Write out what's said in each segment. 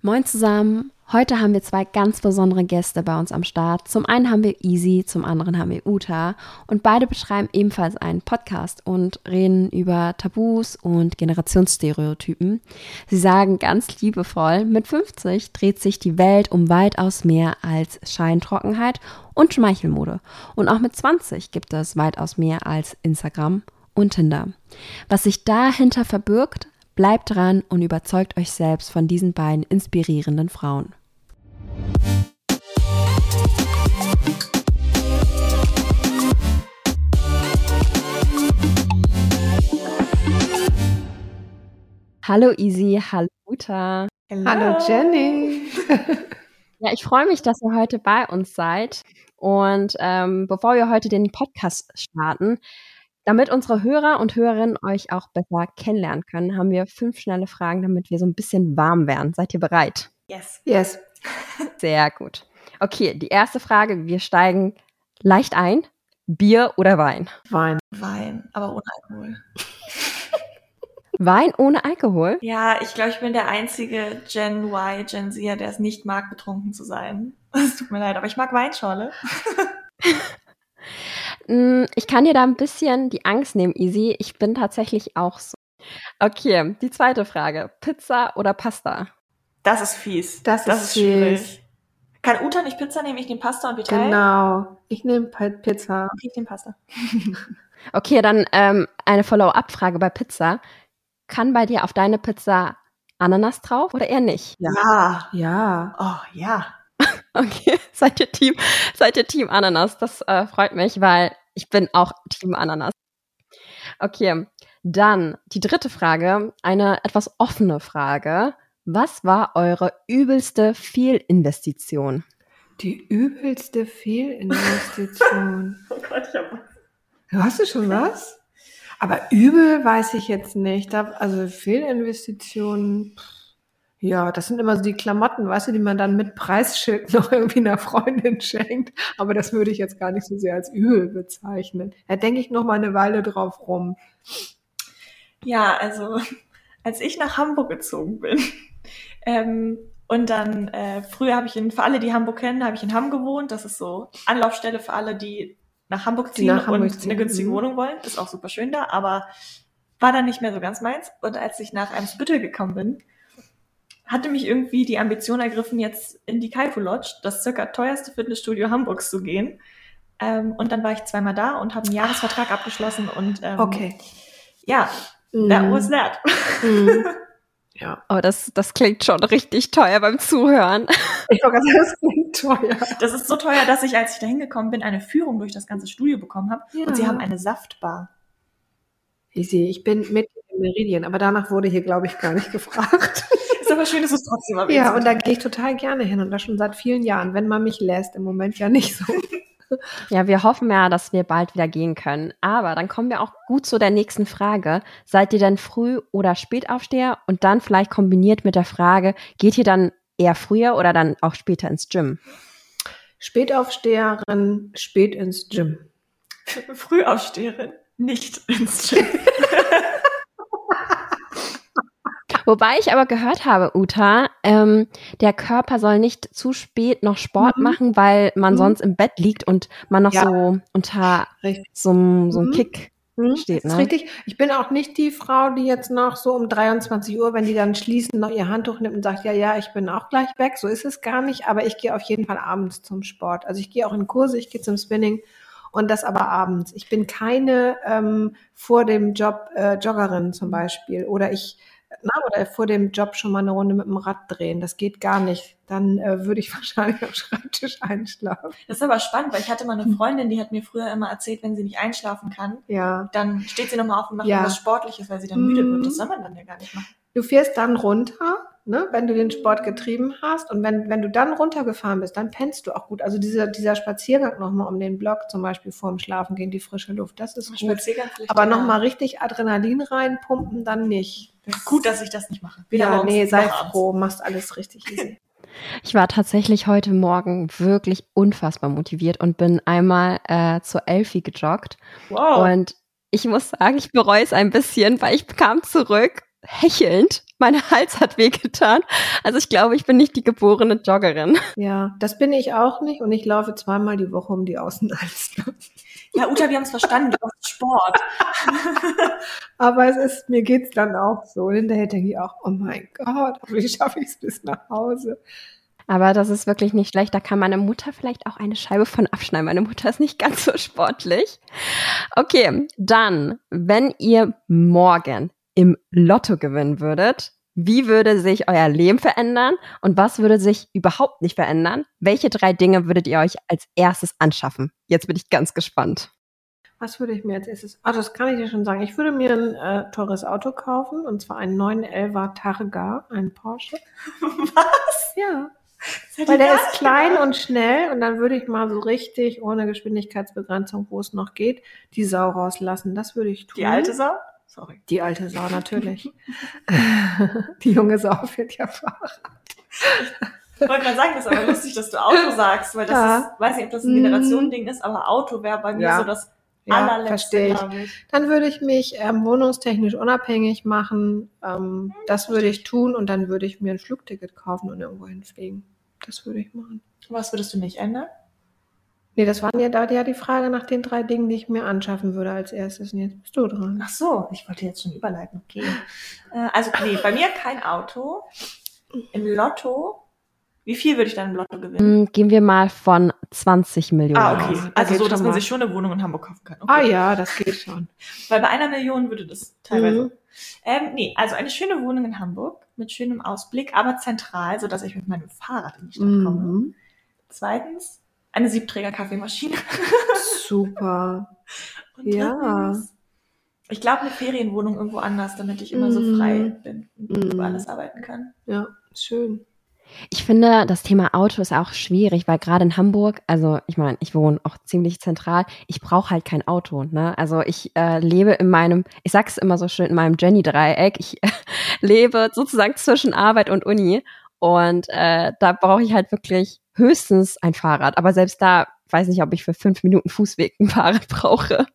Moin zusammen. Heute haben wir zwei ganz besondere Gäste bei uns am Start. Zum einen haben wir Easy, zum anderen haben wir Uta und beide betreiben ebenfalls einen Podcast und reden über Tabus und Generationsstereotypen. Sie sagen ganz liebevoll, mit 50 dreht sich die Welt um weitaus mehr als Scheintrockenheit und Schmeichelmode. Und auch mit 20 gibt es weitaus mehr als Instagram und Tinder. Was sich dahinter verbirgt, bleibt dran und überzeugt euch selbst von diesen beiden inspirierenden Frauen. Hallo Easy, hallo Uta. Hallo Jenny. ja, ich freue mich, dass ihr heute bei uns seid. Und ähm, bevor wir heute den Podcast starten, damit unsere Hörer und Hörerinnen euch auch besser kennenlernen können, haben wir fünf schnelle Fragen, damit wir so ein bisschen warm werden. Seid ihr bereit? Yes. Yes. Sehr gut. Okay, die erste Frage. Wir steigen leicht ein. Bier oder Wein? Wein. Wein, aber ohne Alkohol. Wein ohne Alkohol? Ja, ich glaube, ich bin der einzige Gen Y, Gen Z, der es nicht mag, betrunken zu sein. Es tut mir leid, aber ich mag Weinschorle. Mm, ich kann dir da ein bisschen die Angst nehmen, Easy. Ich bin tatsächlich auch so. Okay, die zweite Frage. Pizza oder Pasta? Das ist fies. Das, das ist, ist schwierig. Kann Uta nicht Pizza nehmen? Ich nehme Pasta und wir teilen? Genau. Ich nehme Pizza. Ich nehme Pasta. okay, dann ähm, eine Follow-up-Frage bei Pizza. Kann bei dir auf deine Pizza Ananas drauf oder eher nicht? Ja. Ja. Oh, ja. okay, seid ihr Team, seid ihr Team Ananas? Das äh, freut mich, weil ich bin auch Team Ananas. Okay, dann die dritte Frage, eine etwas offene Frage. Was war eure übelste Fehlinvestition? Die übelste Fehlinvestition. oh Gott, ich hab was. Du hast du schon was? Aber übel weiß ich jetzt nicht. Also Fehlinvestitionen, ja, das sind immer so die Klamotten, weißt du, die man dann mit Preisschild noch irgendwie einer Freundin schenkt. Aber das würde ich jetzt gar nicht so sehr als übel bezeichnen. Da denke ich noch mal eine Weile drauf rum. Ja, also als ich nach Hamburg gezogen bin, ähm, und dann, äh, früher habe ich in, für alle, die Hamburg kennen, habe ich in Hamm gewohnt. Das ist so Anlaufstelle für alle, die nach Hamburg ziehen nach Hamburg und ziehen. eine günstige mhm. Wohnung wollen. Ist auch super schön da, aber war dann nicht mehr so ganz meins. Und als ich nach Eimsbüttel gekommen bin, hatte mich irgendwie die Ambition ergriffen, jetzt in die Kaifu Lodge, das circa teuerste Fitnessstudio Hamburgs zu gehen. Ähm, und dann war ich zweimal da und habe einen Jahresvertrag abgeschlossen und ähm, okay. ja, mm. that was that. Mm. Ja. Oh, das, das klingt schon richtig teuer beim Zuhören. Ich wollte sagen, das klingt teuer. Das ist so teuer, dass ich, als ich da hingekommen bin, eine Führung durch das ganze Studio bekommen habe. Ja. Und sie haben eine Saftbar. Ich sehe, ich bin mit in Meridien, aber danach wurde hier, glaube ich, gar nicht gefragt. Ist aber schön, dass es trotzdem erwähnt Ja, und da gehe ich total gerne hin und das schon seit vielen Jahren, wenn man mich lässt. Im Moment ja nicht so. Ja, wir hoffen ja, dass wir bald wieder gehen können. Aber dann kommen wir auch gut zu der nächsten Frage. Seid ihr denn Früh- oder Spätaufsteher? Und dann vielleicht kombiniert mit der Frage, geht ihr dann eher früher oder dann auch später ins Gym? Spätaufsteherin, spät ins Gym. Frühaufsteherin, nicht ins Gym. Wobei ich aber gehört habe, Uta, ähm, der Körper soll nicht zu spät noch Sport mhm. machen, weil man mhm. sonst im Bett liegt und man noch ja. so unter richtig. so, so einem mhm. Kick mhm. steht. Ne? Das ist richtig. Ich bin auch nicht die Frau, die jetzt noch so um 23 Uhr, wenn die dann schließen, noch ihr Handtuch nimmt und sagt, ja, ja, ich bin auch gleich weg. So ist es gar nicht. Aber ich gehe auf jeden Fall abends zum Sport. Also ich gehe auch in Kurse, ich gehe zum Spinning und das aber abends. Ich bin keine ähm, vor dem Job äh, Joggerin zum Beispiel oder ich na, oder vor dem Job schon mal eine Runde mit dem Rad drehen. Das geht gar nicht. Dann äh, würde ich wahrscheinlich am Schreibtisch einschlafen. Das ist aber spannend, weil ich hatte mal eine Freundin, die hat mir früher immer erzählt, wenn sie nicht einschlafen kann, ja. dann steht sie nochmal auf und macht ja. was Sportliches, weil sie dann müde wird. Das soll man dann ja gar nicht machen. Du fährst dann runter, ne, wenn du den Sport getrieben hast und wenn, wenn du dann runtergefahren bist, dann pennst du auch gut. Also dieser, dieser Spaziergang nochmal um den Block, zum Beispiel vorm Schlafen gegen die frische Luft, das ist gut. Aber nochmal richtig Adrenalin reinpumpen, dann nicht. Gut, dass ich das nicht mache. Weder ja, nee, sei froh, machst alles richtig easy. Ich war tatsächlich heute Morgen wirklich unfassbar motiviert und bin einmal äh, zur Elfi gejoggt. Wow. Und ich muss sagen, ich bereue es ein bisschen, weil ich kam zurück hechelnd Mein Hals hat wehgetan. Also ich glaube, ich bin nicht die geborene Joggerin. Ja, das bin ich auch nicht und ich laufe zweimal die Woche um die Außenalster. Ja, Uta, wir haben es verstanden, du machst Sport. Aber es ist, mir geht's dann auch so. Hinterher denke ich auch, oh mein Gott, wie schaffe ich es bis nach Hause? Aber das ist wirklich nicht schlecht. Da kann meine Mutter vielleicht auch eine Scheibe von abschneiden. Meine Mutter ist nicht ganz so sportlich. Okay, dann, wenn ihr morgen im Lotto gewinnen würdet, wie würde sich euer Leben verändern und was würde sich überhaupt nicht verändern? Welche drei Dinge würdet ihr euch als erstes anschaffen? Jetzt bin ich ganz gespannt. Was würde ich mir als erstes? Ah, das kann ich dir schon sagen. Ich würde mir ein äh, teures Auto kaufen und zwar einen 911er Targa, einen Porsche. Was? Ja. Weil der ist klein gedacht. und schnell und dann würde ich mal so richtig ohne Geschwindigkeitsbegrenzung, wo es noch geht, die Sau rauslassen. Das würde ich tun. Die alte Sau? Sorry. Die alte Sau, natürlich. die junge Sau fährt ja Fahrrad. Ich wollte gerade sagen, das ist aber lustig, dass du Auto sagst, weil das Ja. ist, weiß nicht, ob das ein Mhm. Generationending ist, aber Auto wäre bei mir Ja. so das Ja, allerletzte, verstehe ich. Dann würde ich mich ähm, wohnungstechnisch unabhängig machen. Ähm, das würde ich tun und dann würde ich mir ein Flugticket kaufen und irgendwo hinfliegen. Das würde ich machen. Was würdest du nicht ändern? Nee, das waren ja da ja die Frage nach den drei Dingen, die ich mir anschaffen würde als erstes. Und jetzt bist du dran. Ach so, ich wollte jetzt schon überleiten. Okay. Äh, also, nee, bei mir kein Auto. Im Lotto. Wie viel würde ich dann im Lotto gewinnen? Hm, gehen wir mal von 20 Millionen Ah, okay. aus. Also so, dass man mal. sich schon eine Wohnung in Hamburg kaufen kann. Okay. Ah ja, das geht schon. Weil bei einer Million würde das teilweise. Mhm. Ähm, nee, also eine schöne Wohnung in Hamburg mit schönem Ausblick, aber zentral, sodass ich mit meinem Fahrrad in die Stadt komme. Mhm. Zweitens, eine Siebträger-Kaffeemaschine. Super. Und Ja. ich glaube, eine Ferienwohnung irgendwo anders, damit ich immer so Mhm. frei bin und über alles arbeiten kann. Ja, schön. Ich finde, das Thema Auto ist auch schwierig, weil gerade in Hamburg, also ich meine, ich wohne auch ziemlich zentral, ich brauche halt kein Auto. Ne? Also ich äh, lebe in meinem, ich sag's immer so schön, in meinem Jenny-Dreieck. Ich lebe sozusagen zwischen Arbeit und Uni und äh, da brauche ich halt wirklich höchstens ein Fahrrad. Aber selbst da weiß nicht, ob ich für fünf Minuten Fußweg ein Fahrrad brauche.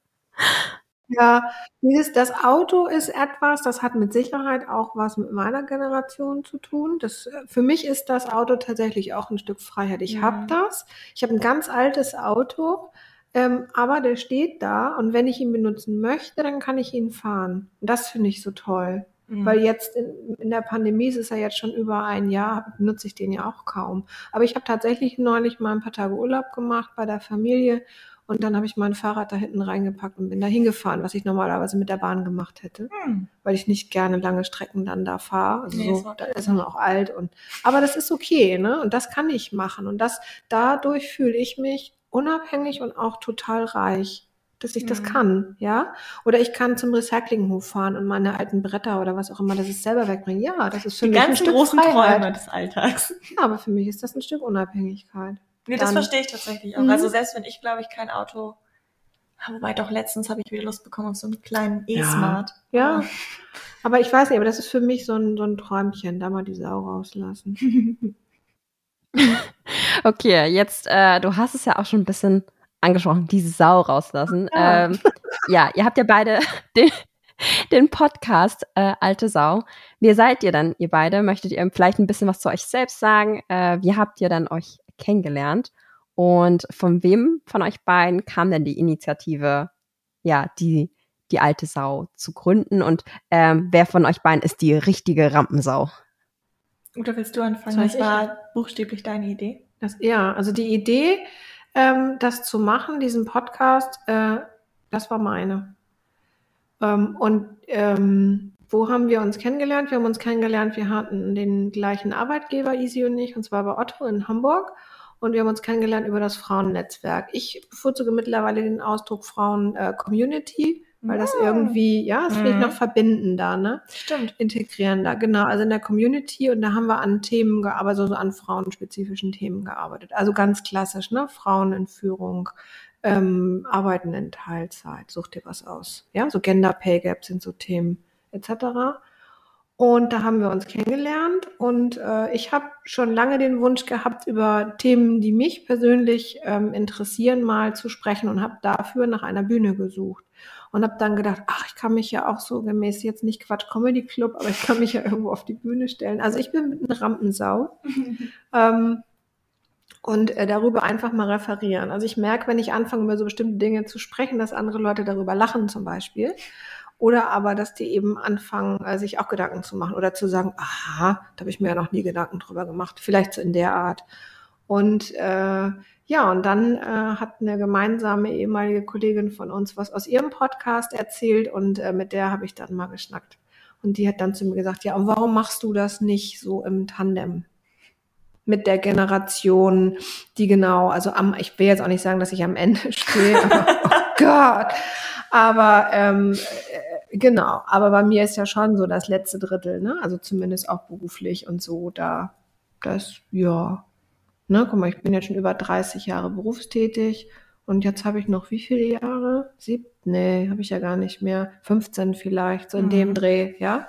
Ja, dieses, das Auto ist etwas, das hat mit Sicherheit auch was mit meiner Generation zu tun. Das, äh, für mich ist das Auto tatsächlich auch ein Stück Freiheit. Ich Mhm. habe das. Ich habe ein ganz altes Auto, ähm, aber der steht da und wenn ich ihn benutzen möchte, dann kann ich ihn fahren. Und das finde ich so toll. Mhm. Weil jetzt in, in der Pandemie es ist ja jetzt schon über ein Jahr, benutze ich den ja auch kaum. Aber ich habe tatsächlich neulich mal ein paar Tage Urlaub gemacht bei der Familie und dann habe ich mein Fahrrad da hinten reingepackt und bin da hingefahren, was ich normalerweise mit der Bahn gemacht hätte, Hm. weil ich nicht gerne lange Strecken dann da fahre. Also Nee, so, da ist man auch alt und aber das ist okay, ne? Und das kann ich machen und das dadurch fühle ich mich unabhängig und auch total reich, dass ich das Mhm. kann, ja? Oder ich kann zum Recyclinghof fahren und meine alten Bretter oder was auch immer, das ist selber wegbringen. Ja, das ist für Die mich ein Stück großen Freiheit. Träume des Alltags. Ja, aber für mich ist das ein Stück Unabhängigkeit. Nee, das Dann- verstehe ich tatsächlich auch. Mhm. Also selbst wenn ich, glaube ich, kein Auto, wobei doch letztens habe ich wieder Lust bekommen auf so einen kleinen Ja. E-Smart. Ja, Aber- aber ich weiß nicht, aber das ist für mich so ein, so ein Träumchen, da mal die Sau rauslassen. Okay, jetzt, äh, du hast es ja auch schon ein bisschen angesprochen, die Sau rauslassen. Ja. Ähm, ja, ihr habt ja beide den, den Podcast äh, Alte Sau. Wie seid ihr dann, ihr beide? Möchtet ihr vielleicht ein bisschen was zu euch selbst sagen? Äh, wie habt ihr dann euch kennengelernt? Und von wem von euch beiden kam denn die Initiative, ja, die, die Alte Sau zu gründen? Und ähm, wer von euch beiden ist die richtige Rampensau? Oder willst du anfangen? Das war buchstäblich deine Idee. Das, ja, also die Idee, ähm, das zu machen, diesen Podcast, äh, das war meine. Ähm, und ähm, wo haben wir uns kennengelernt? Wir haben uns kennengelernt, wir hatten den gleichen Arbeitgeber, Easy und ich, und zwar bei Otto in Hamburg. Und wir haben uns kennengelernt über das Frauennetzwerk. Ich bevorzuge mittlerweile den Ausdruck Frauen-Community, weil das Ah. irgendwie, ja, ich Mhm. noch verbindender, ne? Stimmt. integrierender, genau, also in der Community und da haben wir an Themen gearbeitet, also so an frauenspezifischen Themen gearbeitet. Also ganz klassisch, ne? Frauen in Führung, ähm, Arbeiten in Teilzeit, such dir was aus. Ja, so Gender Pay Gap sind so Themen etc. Und da haben wir uns kennengelernt und äh, ich habe schon lange den Wunsch gehabt, über Themen, die mich persönlich ähm, interessieren, mal zu sprechen und habe dafür nach einer Bühne gesucht. Und habe dann gedacht, ach, ich kann mich ja auch so gemäß jetzt nicht Quatsch Comedy Club, aber ich kann mich ja irgendwo auf die Bühne stellen. Also ich bin eine Rampensau. ähm, und äh, darüber einfach mal referieren. Also ich merke, wenn ich anfange, über so bestimmte Dinge zu sprechen, dass andere Leute darüber lachen zum Beispiel. Oder aber, dass die eben anfangen, äh, sich auch Gedanken zu machen oder zu sagen, aha, da habe ich mir ja noch nie Gedanken drüber gemacht. Vielleicht so in der Art. Und äh, ja, und dann äh, hat eine gemeinsame ehemalige Kollegin von uns was aus ihrem Podcast erzählt und äh, mit der habe ich dann mal geschnackt. Und die hat dann zu mir gesagt, ja, und warum machst du das nicht so im Tandem? mit der Generation, die genau, also am, ich will jetzt auch nicht sagen, dass ich am Ende stehe, aber, oh Gott, aber ähm, äh, genau, aber bei mir ist ja schon so das letzte Drittel, ne? Also zumindest auch beruflich und so, da, das, ja, ne, guck mal, ich bin jetzt schon über 30 Jahre berufstätig und jetzt habe ich noch wie viele Jahre? Sieb? Nee, habe ich ja gar nicht mehr. 15 vielleicht, so in mhm. dem Dreh, ja.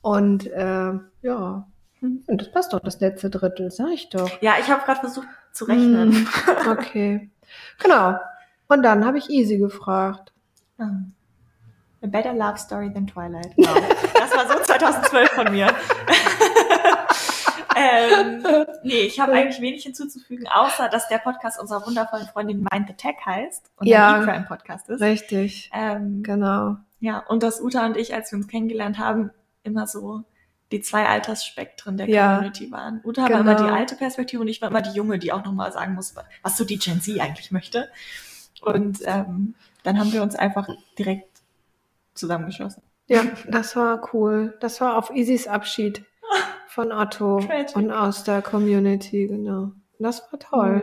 Und äh, ja, und das passt doch, das letzte Drittel, sag ich doch. Ja, ich habe gerade versucht zu rechnen. Hm, okay. genau. Und dann habe ich Easy gefragt. Oh. A better love story than Twilight. Wow. Das war so 2012 von mir. ähm, nee, ich habe eigentlich wenig hinzuzufügen, außer dass der Podcast unserer wundervollen Freundin Mind the Tech heißt und ja, ein E-Crime Podcast ist. Richtig. Ähm, genau. Ja, und dass Uta und ich, als wir uns kennengelernt haben, immer so die zwei Altersspektren der ja, Community waren. Uta genau. war immer die genau. alte Perspektive und ich war immer die junge, die auch nochmal sagen muss, was so die Gen Z eigentlich möchte. Und ähm, dann haben wir uns einfach direkt zusammengeschlossen. Ja, das war cool. Das war auf Isis Abschied von Otto Tragic. und aus der Community, genau. Das war toll. Mhm.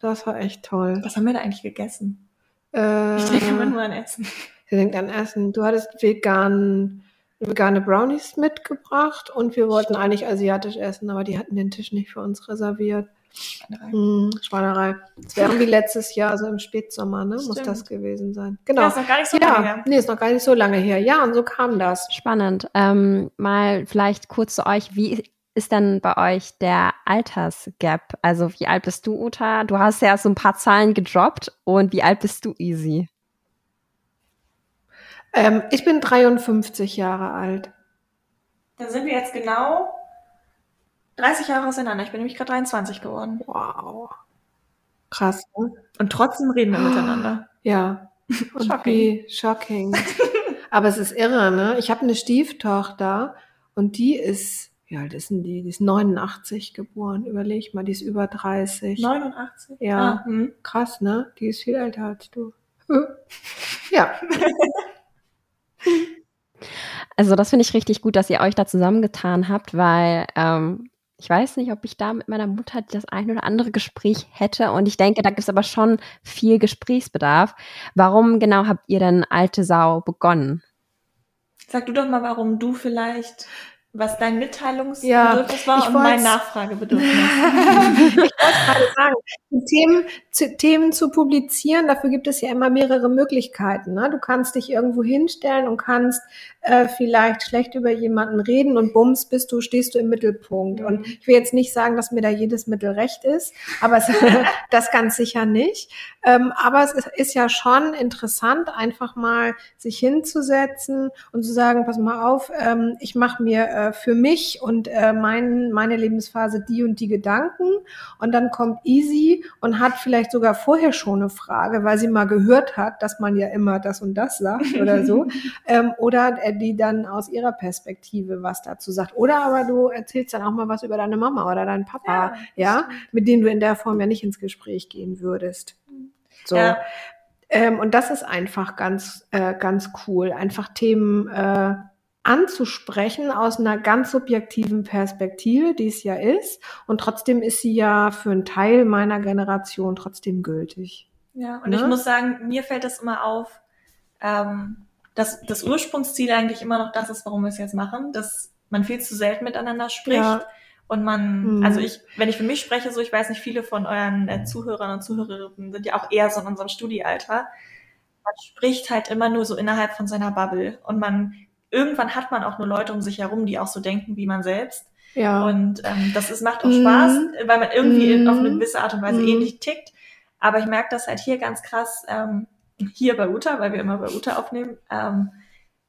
Das war echt toll. Was haben wir da eigentlich gegessen? Äh, ich denke immer nur an Essen. Sie denkt an Essen. Du hattest vegan vegane Brownies mitgebracht und wir wollten eigentlich asiatisch essen, aber die hatten den Tisch nicht für uns reserviert. Schweinerei. Hm, Schweinerei. Wäre wie letztes Jahr, also im Spätsommer, ne? Muss das gewesen sein. Genau. Ja, ist noch gar nicht so ja, lange her. Nee, ist noch gar nicht so lange her. Ja, und so kam das. Spannend. Ähm, mal vielleicht kurz zu euch. Wie ist denn bei euch der Altersgap? Also wie alt bist du, Uta? Du hast ja so ein paar Zahlen gedroppt. Und wie alt bist du, Easy? Ähm, ich bin 53 Jahre alt. Dann sind wir jetzt genau 30 Jahre auseinander. Ich bin nämlich gerade 23 geworden. Wow. Krass. Ne? Und trotzdem reden wir miteinander. Ja. Und shocking. shocking. Aber es ist irre, ne? Ich habe eine Stieftochter und die ist, wie alt ist denn die? Die ist 89 geboren. Überleg mal, die ist über 30. 89? Ja. Ah, hm. Krass, ne? Die ist viel älter als du. ja. Also das finde ich richtig gut, dass ihr euch da zusammengetan habt, weil ähm, ich weiß nicht, ob ich da mit meiner Mutter das ein oder andere Gespräch hätte. Und ich denke, da gibt es aber schon viel Gesprächsbedarf. Warum genau habt ihr denn Alte Sau begonnen? Sag du doch mal, warum du vielleicht was dein Mitteilungsbedürfnis ja, war und mein Nachfragebedürfnis. ich wollte gerade sagen, Themen zu, Themen zu publizieren, dafür gibt es ja immer mehrere Möglichkeiten. Ne? Du kannst dich irgendwo hinstellen und kannst äh, vielleicht schlecht über jemanden reden und bums bist du, stehst du im Mittelpunkt. Mhm. Und ich will jetzt nicht sagen, dass mir da jedes Mittel recht ist, aber es, das ganz sicher nicht. Ähm, aber es ist, ist ja schon interessant, einfach mal sich hinzusetzen und zu sagen, pass mal auf, ähm, ich mache mir äh, für mich und äh, mein, meine Lebensphase die und die Gedanken. Und dann kommt Easy und hat vielleicht sogar vorher schon eine Frage, weil sie mal gehört hat, dass man ja immer das und das sagt oder so. ähm, oder äh, die dann aus ihrer Perspektive was dazu sagt. Oder aber du erzählst dann auch mal was über deine Mama oder deinen Papa, ja, ja mit denen du in der Form ja nicht ins Gespräch gehen würdest. So. Ja. Ähm, und das ist einfach ganz, äh, ganz cool. Einfach Themen äh, anzusprechen aus einer ganz subjektiven Perspektive, die es ja ist. Und trotzdem ist sie ja für einen Teil meiner Generation trotzdem gültig. Ja, und ne? ich muss sagen, mir fällt das immer auf, ähm, dass das Ursprungsziel eigentlich immer noch das ist, warum wir es jetzt machen, dass man viel zu selten miteinander spricht. Ja. Und man, mhm. also ich, wenn ich für mich spreche, so ich weiß nicht, viele von euren äh, Zuhörern und Zuhörerinnen sind ja auch eher so in unserem Studiealter. Man spricht halt immer nur so innerhalb von seiner Bubble und man irgendwann hat man auch nur Leute um sich herum, die auch so denken wie man selbst. Ja. Und ähm, das ist, macht auch Mhm. Spaß, weil man irgendwie Mhm. auf eine gewisse Art und Weise Mhm. ähnlich tickt. Aber ich merke das halt hier ganz krass, ähm, hier bei Uta, weil wir immer bei Uta aufnehmen, ähm,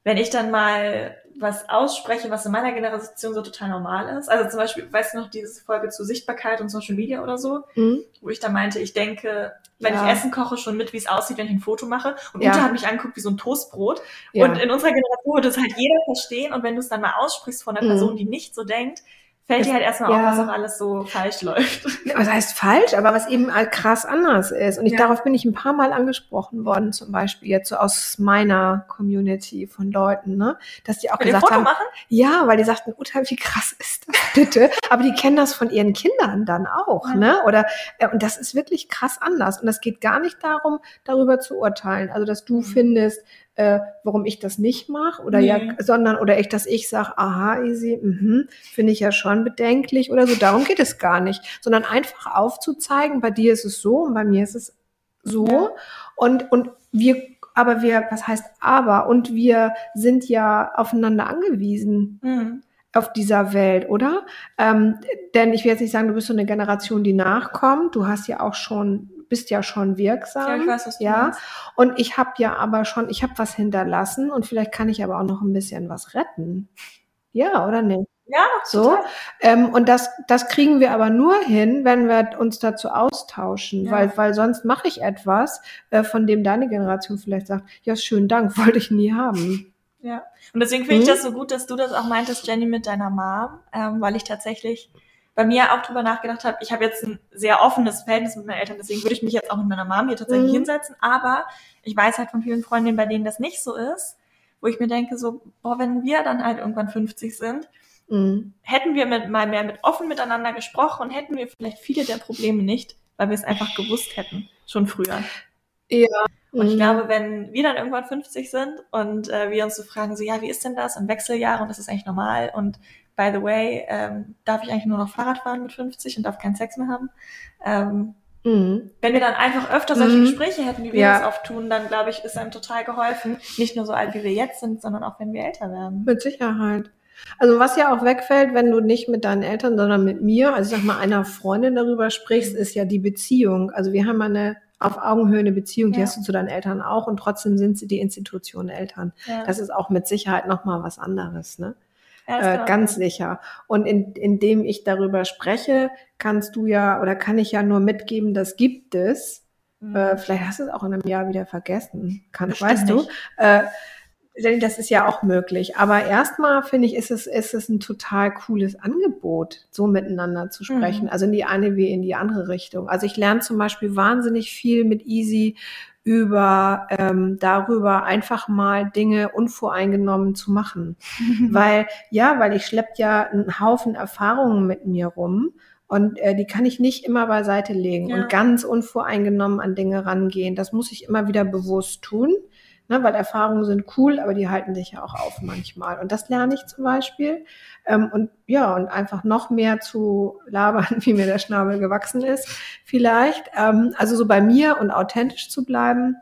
wenn ich dann mal was ausspreche, was in meiner Generation so total normal ist. Also zum Beispiel, weißt du noch, diese Folge zu Sichtbarkeit und Social Media oder so, Mhm. wo ich da meinte, ich denke, wenn Ja. ich Essen koche, schon mit, wie es aussieht, wenn ich ein Foto mache. Und Ja. Uta hat mich angeguckt wie so ein Toastbrot. Ja. Und in unserer Generation wird das halt jeder verstehen. Und wenn du es dann mal aussprichst von einer Mhm. Person, die nicht so denkt, fällt dir halt erstmal ja. auf, was auch alles so falsch läuft. Was heißt falsch, aber was eben halt krass anders ist. Und ich, Ja. darauf bin ich ein paar Mal angesprochen worden, zum Beispiel jetzt so aus meiner Community von Leuten, ne? Dass die auch dem gesagt Foto haben, machen? ja, weil die sagten, Uta, wie krass ist das bitte? Aber die kennen das von ihren Kindern dann auch, Ja. ne? Oder äh, und das ist wirklich krass anders. Und das geht gar nicht darum, darüber zu urteilen. Also dass du Mhm. findest, äh, warum ich das nicht mache oder Nee. ja, sondern oder ich, dass ich sage, aha, easy, mhm, finde ich ja schon bedenklich oder so. Darum geht es gar nicht, sondern einfach aufzuzeigen, bei dir ist es so und bei mir ist es so Ja. und und wir aber wir, was heißt aber? Und wir sind ja aufeinander angewiesen Mhm. auf dieser Welt, oder? Ähm, denn ich will jetzt nicht sagen, du bist so eine Generation, die nachkommt. Du hast ja auch schon, bist ja schon wirksam. Ja, ich weiß, was du ja. meinst. Und ich habe ja aber schon, ich habe was hinterlassen und vielleicht kann ich aber auch noch ein bisschen was retten. Ja, oder nicht? Ja, doch, So. Ähm, und das, das kriegen wir aber nur hin, wenn wir uns dazu austauschen, Ja. weil, weil sonst mache ich etwas, äh, von dem deine Generation vielleicht sagt, ja, schönen Dank, wollte ich nie haben. Ja. Und deswegen finde ich Mhm. das so gut, dass du das auch meintest, Jenny, mit deiner Mom, ähm, weil ich tatsächlich bei mir auch drüber nachgedacht habe. Ich habe jetzt ein sehr offenes Verhältnis mit meinen Eltern, deswegen würde ich mich jetzt auch mit meiner Mom hier tatsächlich Mhm. hinsetzen. Aber ich weiß halt von vielen Freundinnen, bei denen das nicht so ist, wo ich mir denke, so, boah, wenn wir dann halt irgendwann 50 sind, Mhm. hätten wir mit, mal mehr mit offen miteinander gesprochen, hätten wir vielleicht viele der Probleme nicht, weil wir es einfach gewusst hätten, schon früher. Ja. Und ich Mhm. glaube, wenn wir dann irgendwann 50 sind und äh, wir uns so fragen, so ja, wie ist denn das? Und Wechseljahre und das ist eigentlich normal. Und by the way, ähm, darf ich eigentlich nur noch Fahrrad fahren mit 50 und darf keinen Sex mehr haben? Ähm, Mhm. wenn wir dann einfach öfter solche Mhm. Gespräche hätten, wie wir Ja. das oft tun, dann glaube ich, ist einem total geholfen. Nicht nur so alt, wie wir jetzt sind, sondern auch wenn wir älter werden. Mit Sicherheit. Also was ja auch wegfällt, wenn du nicht mit deinen Eltern, sondern mit mir, also ich sag mal einer Freundin darüber sprichst, ist ja die Beziehung. Also wir haben eine auf Augenhöhe eine Beziehung, die Ja. hast du zu deinen Eltern auch und trotzdem sind sie die Institution Eltern. Ja. Das ist auch mit Sicherheit nochmal was anderes, ne? Ja, Äh, ganz sicher. Und in, indem ich darüber spreche, kannst du ja oder kann ich ja nur mitgeben, das gibt es. Mhm. Äh, vielleicht hast du es auch in einem Jahr wieder vergessen. Kann, Bestimmt weißt du? Äh, das ist ja auch möglich. Aber erstmal finde ich, ist es, ist es ein total cooles Angebot, so miteinander zu sprechen. Mhm. Also in die eine wie in die andere Richtung. Also ich lerne zum Beispiel wahnsinnig viel mit Easy über ähm, darüber einfach mal Dinge unvoreingenommen zu machen. weil, ja, weil ich schlepp ja einen Haufen Erfahrungen mit mir rum. Und äh, die kann ich nicht immer beiseite legen Ja. und ganz unvoreingenommen an Dinge rangehen. Das muss ich immer wieder bewusst tun, ne, weil Erfahrungen sind cool, aber die halten sich ja auch auf manchmal. Und das lerne ich zum Beispiel. Ähm, und ja, und einfach noch mehr zu labern, wie mir der Schnabel gewachsen ist, vielleicht. Ähm, also so bei mir und authentisch zu bleiben.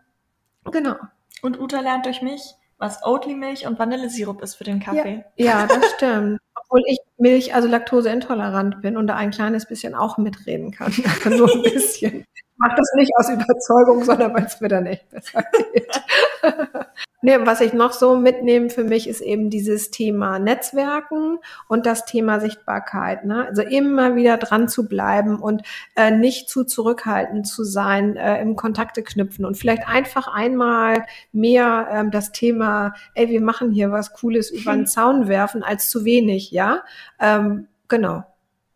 Genau. Und Uta lernt durch mich, was Oatly-Milch und Vanillesirup ist für den Kaffee. Ja, das stimmt. Obwohl ich Milch, also laktoseintolerant bin und da ein kleines bisschen auch mitreden kann. Aber nur ein bisschen. Ich mache das nicht aus Überzeugung, sondern weil es mir dann echt besser geht. nee, was ich noch so mitnehme für mich ist eben dieses Thema Netzwerken und das Thema Sichtbarkeit. Ne? Also immer wieder dran zu bleiben und äh, nicht zu zurückhaltend zu sein, äh, im Kontakte knüpfen und vielleicht einfach einmal mehr ähm, das Thema, ey, wir machen hier was Cooles über den Zaun werfen, als zu wenig, ja. Ähm, genau.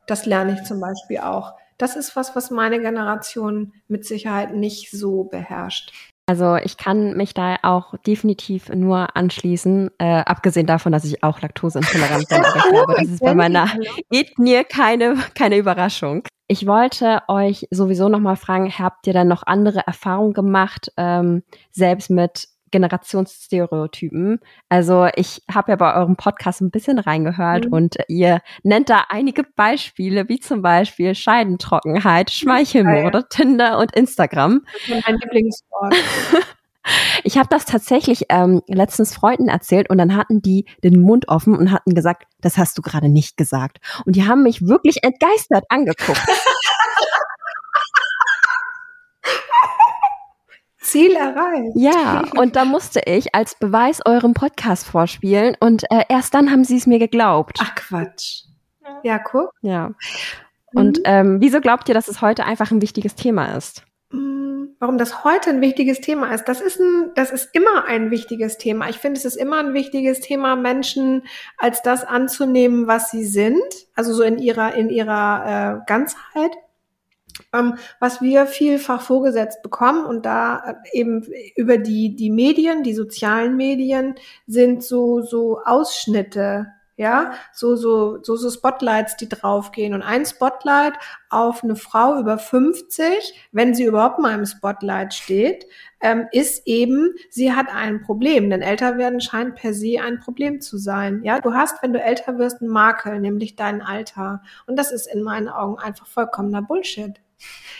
Das lerne ich zum Beispiel auch. Das ist was, was meine Generation mit Sicherheit nicht so beherrscht. Also ich kann mich da auch definitiv nur anschließen, äh, abgesehen davon, dass ich auch laktoseintolerant bin. Aber ich glaube, das ist bei meiner Ethnie keine, keine Überraschung. Ich wollte euch sowieso nochmal fragen, habt ihr dann noch andere Erfahrungen gemacht, ähm, selbst mit Generationsstereotypen? Also ich habe ja bei eurem Podcast ein bisschen reingehört Mhm. und ihr nennt da einige Beispiele, wie zum Beispiel Scheidentrockenheit, Schmeichelmorde, Tinder und Instagram. Das ist mein Lieblingswort. Ich habe das tatsächlich ähm, letztens Freunden erzählt und dann hatten die den Mund offen und hatten gesagt, das hast du gerade nicht gesagt. Und die haben mich wirklich entgeistert angeguckt. Ziel erreicht. Ja, und da musste ich als Beweis eurem Podcast vorspielen und äh, erst dann haben sie es mir geglaubt. Ach Quatsch. Ja, guck. Ja. Und Mhm. ähm, wieso glaubt ihr, dass es heute einfach ein wichtiges Thema ist? Mm, Warum das heute ein wichtiges Thema ist, das ist ein, das ist immer ein wichtiges Thema. Ich finde, es ist immer ein wichtiges Thema, Menschen als das anzunehmen, was sie sind, also so in ihrer in ihrer äh, Ganzheit. Ähm, was wir vielfach vorgesetzt bekommen und da äh, eben über die die Medien, die sozialen Medien sind so so Ausschnitte, ja, so so so so Spotlights, die draufgehen und ein Spotlight auf eine Frau über 50, wenn sie überhaupt mal im Spotlight steht, ähm, ist eben, sie hat ein Problem. Denn älter werden scheint per se ein Problem zu sein. Ja, du hast, wenn du älter wirst, einen Makel, nämlich dein Alter. Und das ist in meinen Augen einfach vollkommener Bullshit.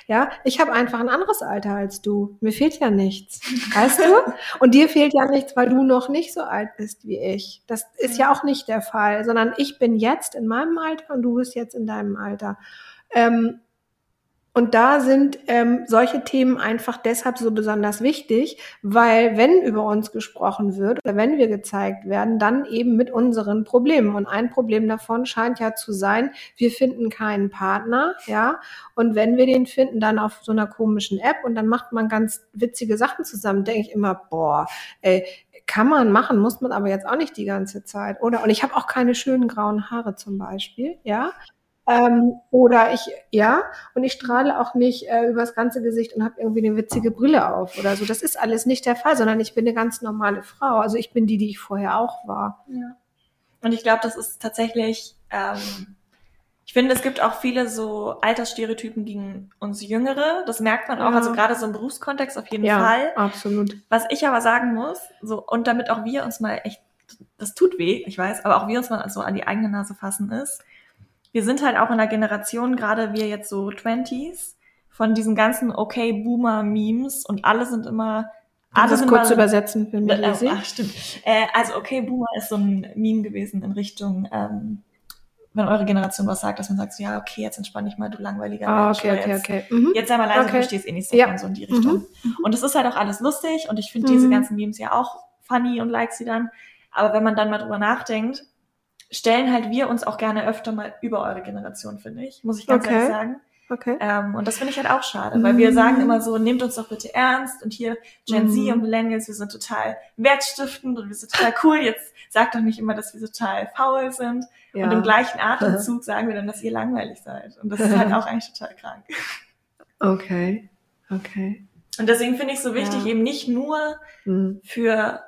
Ja, ich habe einfach ein anderes Alter als du. Mir fehlt ja nichts, weißt du? Und dir fehlt ja nichts, weil du noch nicht so alt bist wie ich. Das ist ja auch nicht der Fall, sondern ich bin jetzt in meinem Alter und du bist jetzt in deinem Alter. Ähm, und da sind ähm, solche Themen einfach deshalb so besonders wichtig, weil wenn über uns gesprochen wird oder wenn wir gezeigt werden, dann eben mit unseren Problemen. Und ein Problem davon scheint ja zu sein, wir finden keinen Partner, ja. Und wenn wir den finden, dann auf so einer komischen App und dann macht man ganz witzige Sachen zusammen, denke ich immer, boah, ey, kann man machen, muss man aber jetzt auch nicht die ganze Zeit, oder? Und ich habe auch keine schönen grauen Haare zum Beispiel, ja. Ähm, oder ich, ja, und ich strahle auch nicht äh, übers ganze Gesicht und habe irgendwie eine witzige Brille auf oder so. Das ist alles nicht der Fall, sondern ich bin eine ganz normale Frau. Also ich bin die, die ich vorher auch war. Ja. Und ich glaube, das ist tatsächlich, ähm, ich finde, es gibt auch viele so Altersstereotypen gegen uns Jüngere. Das merkt man auch, Ja. also gerade so im Berufskontext auf jeden ja, Fall. absolut. Was ich aber sagen muss, so, und damit auch wir uns mal echt, das tut weh, ich weiß, aber auch wir uns mal so an die eigene Nase fassen ist, wir sind halt auch in einer Generation, gerade wir jetzt so 20s, von diesen ganzen Okay-Boomer-Memes und alle sind immer, du das kurz übersetzen für mich, äh, ach, stimmt. Äh, also, okay, Boomer ist so ein Meme gewesen in Richtung, ähm, wenn eure Generation was sagt, dass man sagt, so, ja, okay, jetzt entspann dich mal, du langweiliger Ah, Mensch. okay, okay, jetzt, okay. Mhm. Jetzt sei mal leise, Okay. du verstehst eh nichts Ja. davon, so in die Richtung. Und es ist halt auch alles lustig und ich finde diese Mhm. ganzen Memes ja auch funny und like sie dann. Aber wenn man dann mal drüber nachdenkt, stellen halt wir uns auch gerne öfter mal über eure Generation, finde ich. Muss ich ganz Okay. ehrlich sagen. Okay. Ähm, und das finde ich halt auch schade, weil wir Mhm. sagen immer so, nehmt uns doch bitte ernst und hier Gen Z Mhm. und Millennials, wir sind total wertstiftend und wir sind total cool. Jetzt sagt doch nicht immer, dass wir total faul sind. Ja. Und im gleichen Atemzug sagen wir dann, dass ihr langweilig seid. Und das ist halt auch eigentlich total krank. Okay. Okay. Und deswegen finde ich es so wichtig, Ja. eben nicht nur Mhm. für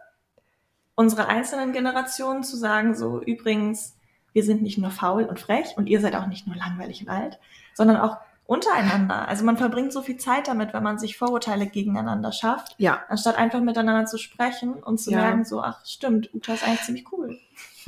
unsere einzelnen Generationen zu sagen, so übrigens, wir sind nicht nur faul und frech und ihr seid auch nicht nur langweilig und alt, sondern auch untereinander. Also man verbringt so viel Zeit damit, wenn man sich Vorurteile gegeneinander schafft, Ja. anstatt einfach miteinander zu sprechen und zu Ja. merken, so, ach stimmt, Uta ist eigentlich ziemlich cool.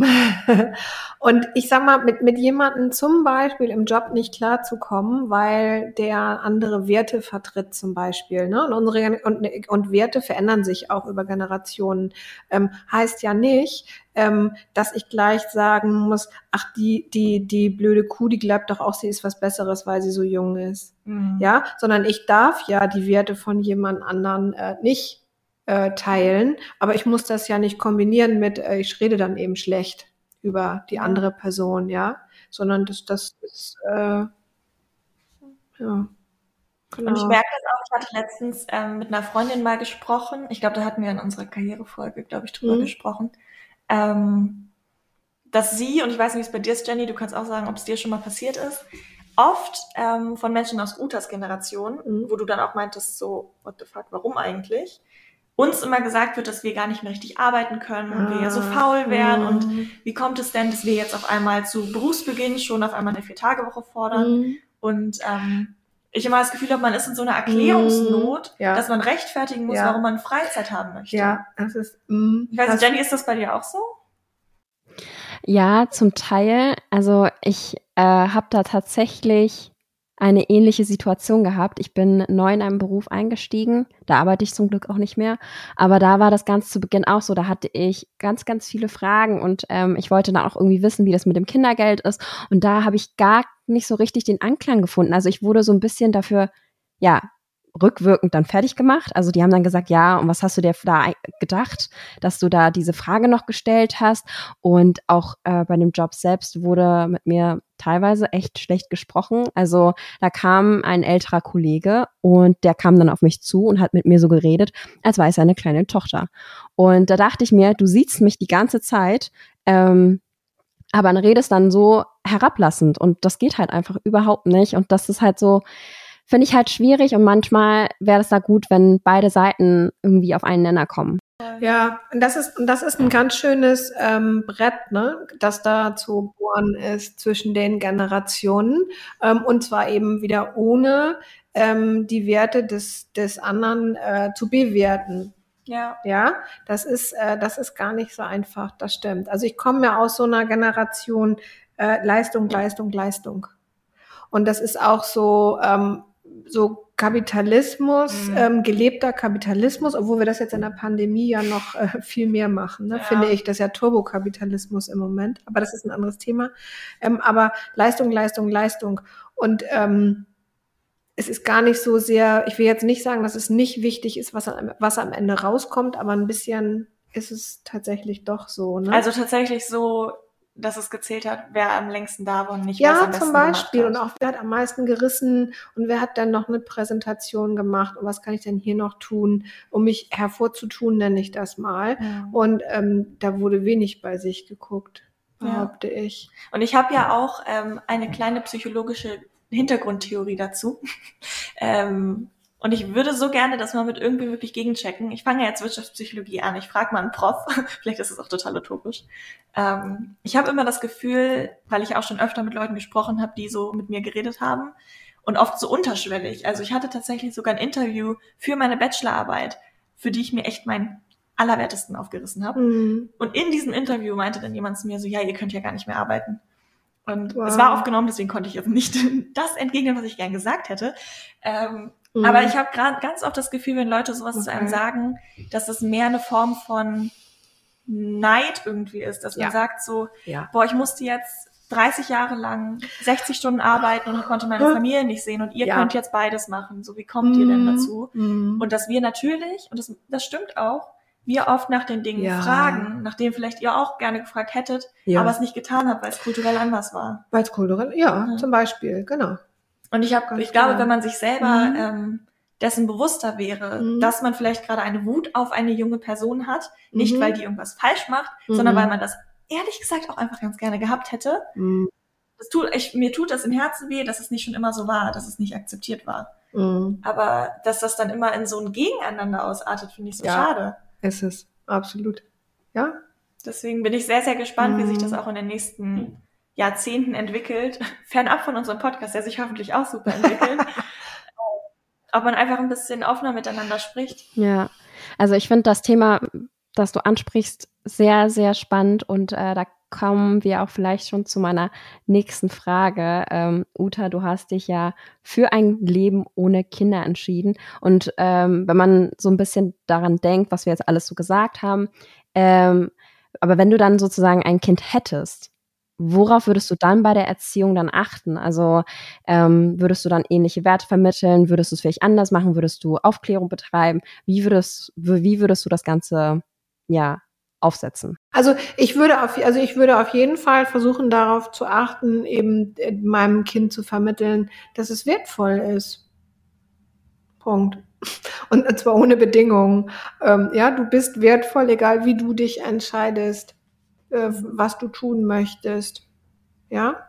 Und ich sag mal, mit, mit jemandem zum Beispiel im Job nicht klarzukommen, weil der andere Werte vertritt zum Beispiel. Ne? Und, unsere, und, und Werte verändern sich auch über Generationen. Ähm, heißt ja nicht, ähm, dass ich gleich sagen muss, ach, die, die, die blöde Kuh, die glaubt doch auch, sie ist was Besseres, weil sie so jung ist. Mhm. Ja, sondern ich darf ja die Werte von jemand anderen äh, nicht äh, teilen, aber ich muss das ja nicht kombinieren mit, äh, ich rede dann eben schlecht über die andere Person, ja, sondern das, das ist, äh, ja, genau. Und ich merke das auch, ich hatte letztens ähm, mit einer Freundin mal gesprochen. Ich glaube, da hatten wir in unserer Karrierefolge, glaube ich, drüber Mhm. gesprochen. Ähm, dass sie, und ich weiß nicht, wie es bei dir ist, Jenny, du kannst auch sagen, ob es dir schon mal passiert ist, oft ähm, von Menschen aus Utas Generation, Mhm. wo du dann auch meintest, so, what the fuck, warum eigentlich? Uns immer gesagt wird, dass wir gar nicht mehr richtig arbeiten können und wir ja so Ah, faul wären und mhm. wie kommt es denn, dass wir jetzt auf einmal zu Berufsbeginn schon auf einmal eine Vier-Tage-Woche fordern? Mhm. Und ähm, ich immer das Gefühl habe, man ist in so einer Erklärungsnot, Mm, ja. dass man rechtfertigen muss, Ja. warum man Freizeit haben möchte. Ja, das ist, mm, Ich weiß nicht, Jenny, ist das bei dir auch so? Ja, zum Teil. Also ich äh, habe da tatsächlich eine ähnliche Situation gehabt. Ich bin neu in einem Beruf eingestiegen. Da arbeite ich zum Glück auch nicht mehr. Aber da war das ganz zu Beginn auch so. Da hatte ich ganz, ganz viele Fragen und ähm, ich wollte dann auch irgendwie wissen, wie das mit dem Kindergeld ist. Und da habe ich gar nicht so richtig den Anklang gefunden. Also ich wurde so ein bisschen dafür, ja, rückwirkend dann fertig gemacht. Also die haben dann gesagt, ja, und was hast du dir da gedacht, dass du da diese Frage noch gestellt hast? Und auch äh, bei dem Job selbst wurde mit mir teilweise echt schlecht gesprochen. Also da kam ein älterer Kollege und der kam dann auf mich zu und hat mit mir so geredet, als sei es eine kleine Tochter. Und da dachte ich mir, du siehst mich die ganze Zeit, ähm, aber dann redest dann so herablassend und das geht halt einfach überhaupt nicht. Und das ist halt so, finde ich halt schwierig und manchmal wäre es da gut, wenn beide Seiten irgendwie auf einen Nenner kommen. Ja, und das ist, und das ist ein ganz schönes ähm, Brett, ne, das da zu bohren ist zwischen den Generationen. Ähm, und zwar eben wieder ohne ähm, die Werte des, des anderen äh, zu bewerten. Ja. Ja, das ist, äh, das ist gar nicht so einfach, das stimmt. Also ich komme ja aus so einer Generation äh, Leistung, Leistung, Leistung. Und das ist auch so, ähm, so Kapitalismus, mhm. ähm, gelebter Kapitalismus, obwohl wir das jetzt in der Pandemie ja noch äh, viel mehr machen, ne? ja. finde ich. Das ist ja Turbokapitalismus im Moment, aber das ist ein anderes Thema. Ähm, aber Leistung, Leistung, Leistung. Und ähm, es ist gar nicht so sehr, ich will jetzt nicht sagen, dass es nicht wichtig ist, was, was am Ende rauskommt, aber ein bisschen ist es tatsächlich doch so. Ne? Also tatsächlich so, dass es gezählt hat, wer am längsten da war und nicht ja, wer am zum Beispiel und auch wer hat am meisten gerissen und wer hat dann noch eine Präsentation gemacht und was kann ich denn hier noch tun, um mich hervorzutun, nenne ich das mal. Ja. Und ähm, da wurde wenig bei sich geguckt, behaupte ja. ich. Und ich habe ja auch ähm, eine kleine psychologische Hintergrundtheorie dazu. ähm, und ich würde so gerne das mal mit irgendwie wirklich gegenchecken. Ich fange ja jetzt Wirtschaftspsychologie an. Ich frage mal einen Prof. Vielleicht ist es auch total utopisch. Ähm, ich habe immer das Gefühl, weil ich auch schon öfter mit Leuten gesprochen habe, die so mit mir geredet haben und oft so unterschwellig. Also ich hatte tatsächlich sogar ein Interview für meine Bachelorarbeit, für die ich mir echt meinen allerwertesten aufgerissen habe. Mhm. Und in diesem Interview meinte dann jemand zu mir so, ja, ihr könnt ja gar nicht mehr arbeiten. Und wow. es war aufgenommen, deswegen konnte ich jetzt nicht das entgegnen, was ich gern gesagt hätte. Ähm, Mhm. Aber ich habe gerade ganz oft das Gefühl, wenn Leute sowas okay. zu einem sagen, dass es mehr eine Form von Neid irgendwie ist, dass man ja. sagt so, ja. boah, ich musste jetzt 30 Jahre lang 60 Stunden arbeiten und konnte meine Familie nicht sehen und ihr ja. könnt jetzt beides machen. So, wie kommt ihr denn mhm. dazu? Mhm. Und dass wir natürlich, und das, das stimmt auch, wir oft nach den Dingen ja. fragen, nach denen vielleicht ihr auch gerne gefragt hättet, ja. aber es nicht getan habt, weil es kulturell anders war. Weil es kulturell, ja, ja, zum Beispiel, genau. Und ich habe, ich glaube, wenn man sich selber mhm. ähm, dessen bewusster wäre, mhm. dass man vielleicht gerade eine Wut auf eine junge Person hat, nicht mhm. weil die irgendwas falsch macht, sondern weil mhm. man das ehrlich gesagt auch einfach ganz gerne gehabt hätte. Mhm. Das tut, ich, mir tut das im Herzen weh, dass es nicht schon immer so war, dass es nicht akzeptiert war. Aber dass das dann immer in so ein Gegeneinander ausartet, finde ich so ja, schade. Ist es, absolut. Ja. Deswegen bin ich sehr, sehr gespannt, wie sich das auch in den nächsten Jahrzehnten entwickelt, fernab von unserem Podcast, der sich hoffentlich auch super entwickelt. ob man einfach ein bisschen offener miteinander spricht. Ja, also ich finde das Thema, das du ansprichst, sehr, sehr spannend und äh, da kommen wir auch vielleicht schon zu meiner nächsten Frage. Ähm, Uta, du hast dich ja für ein Leben ohne Kinder entschieden. Und ähm, wenn man so ein bisschen daran denkt, was wir jetzt alles so gesagt haben, ähm, aber wenn du dann sozusagen ein Kind hättest, worauf würdest du dann bei der Erziehung dann achten? Also ähm, würdest du dann ähnliche Werte vermitteln? Würdest du es vielleicht anders machen? Würdest du Aufklärung betreiben? Wie würdest, wie würdest du das Ganze ja aufsetzen? Also ich würde auf, also ich würde auf jeden Fall versuchen, darauf zu achten, eben äh, meinem Kind zu vermitteln, dass es wertvoll ist. Punkt. Und zwar ohne Bedingungen. Ähm, ja, du bist wertvoll, egal wie du dich entscheidest äh, was du tun möchtest. Ja?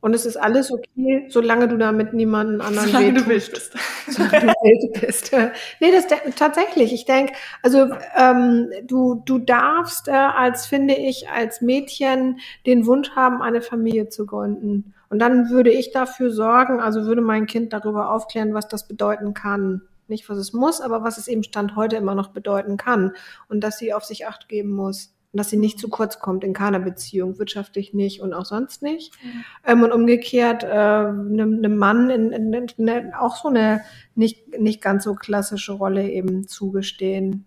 Und es ist alles okay, solange du damit niemanden anderen solange du wild bist. Solange du wild bist. nee, das tatsächlich. Ich denke, also ähm, du, du darfst, äh, als finde ich, als Mädchen den Wunsch haben, eine Familie zu gründen. Und dann würde ich dafür sorgen, also würde mein Kind darüber aufklären, was das bedeuten kann. Nicht, was es muss, aber was es eben Stand heute immer noch bedeuten kann. Und dass sie auf sich acht geben muss. Und dass sie nicht zu kurz kommt in keiner Beziehung, wirtschaftlich nicht und auch sonst nicht. Mhm. Ähm, und umgekehrt einem äh, ne Mann in, in, in, in, auch so eine nicht, nicht ganz so klassische Rolle eben zugestehen.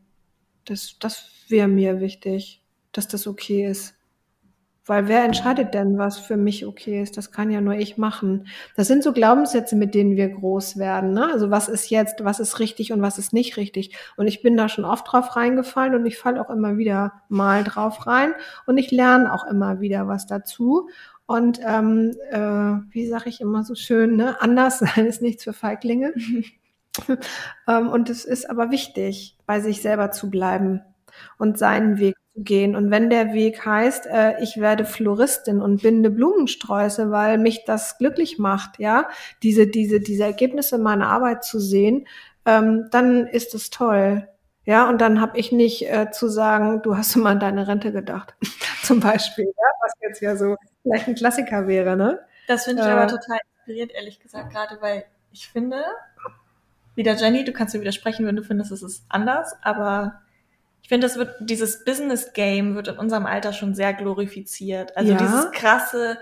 Das, das wäre mir wichtig, dass das okay ist. Weil wer entscheidet denn, was für mich okay ist? Das kann ja nur ich machen. Das sind so Glaubenssätze, mit denen wir groß werden. Ne? Also was ist jetzt, was ist richtig und was ist nicht richtig? Und ich bin da schon oft drauf reingefallen und ich falle auch immer wieder mal drauf rein und ich lerne auch immer wieder was dazu. Und ähm, äh, wie sage ich immer so schön, ne? anders sein ist nichts für Feiglinge. ähm, und es ist aber wichtig, bei sich selber zu bleiben und seinen Weg gehen. Und wenn der Weg heißt, äh, ich werde Floristin und binde Blumensträuße, weil mich das glücklich macht, ja, diese, diese, diese Ergebnisse meiner Arbeit zu sehen, ähm, dann ist es toll. Ja, und dann habe ich nicht äh, zu sagen, du hast mal an deine Rente gedacht, zum Beispiel, ja, was jetzt ja so vielleicht ein Klassiker wäre, ne? Das finde ich äh, aber total inspiriert, ehrlich gesagt, gerade weil ich finde, wieder Jenny, du kannst mir widersprechen, wenn du findest, es ist anders, aber finde, das wird, dieses Business Game wird in unserem Alter schon sehr glorifiziert. Also ja. dieses krasse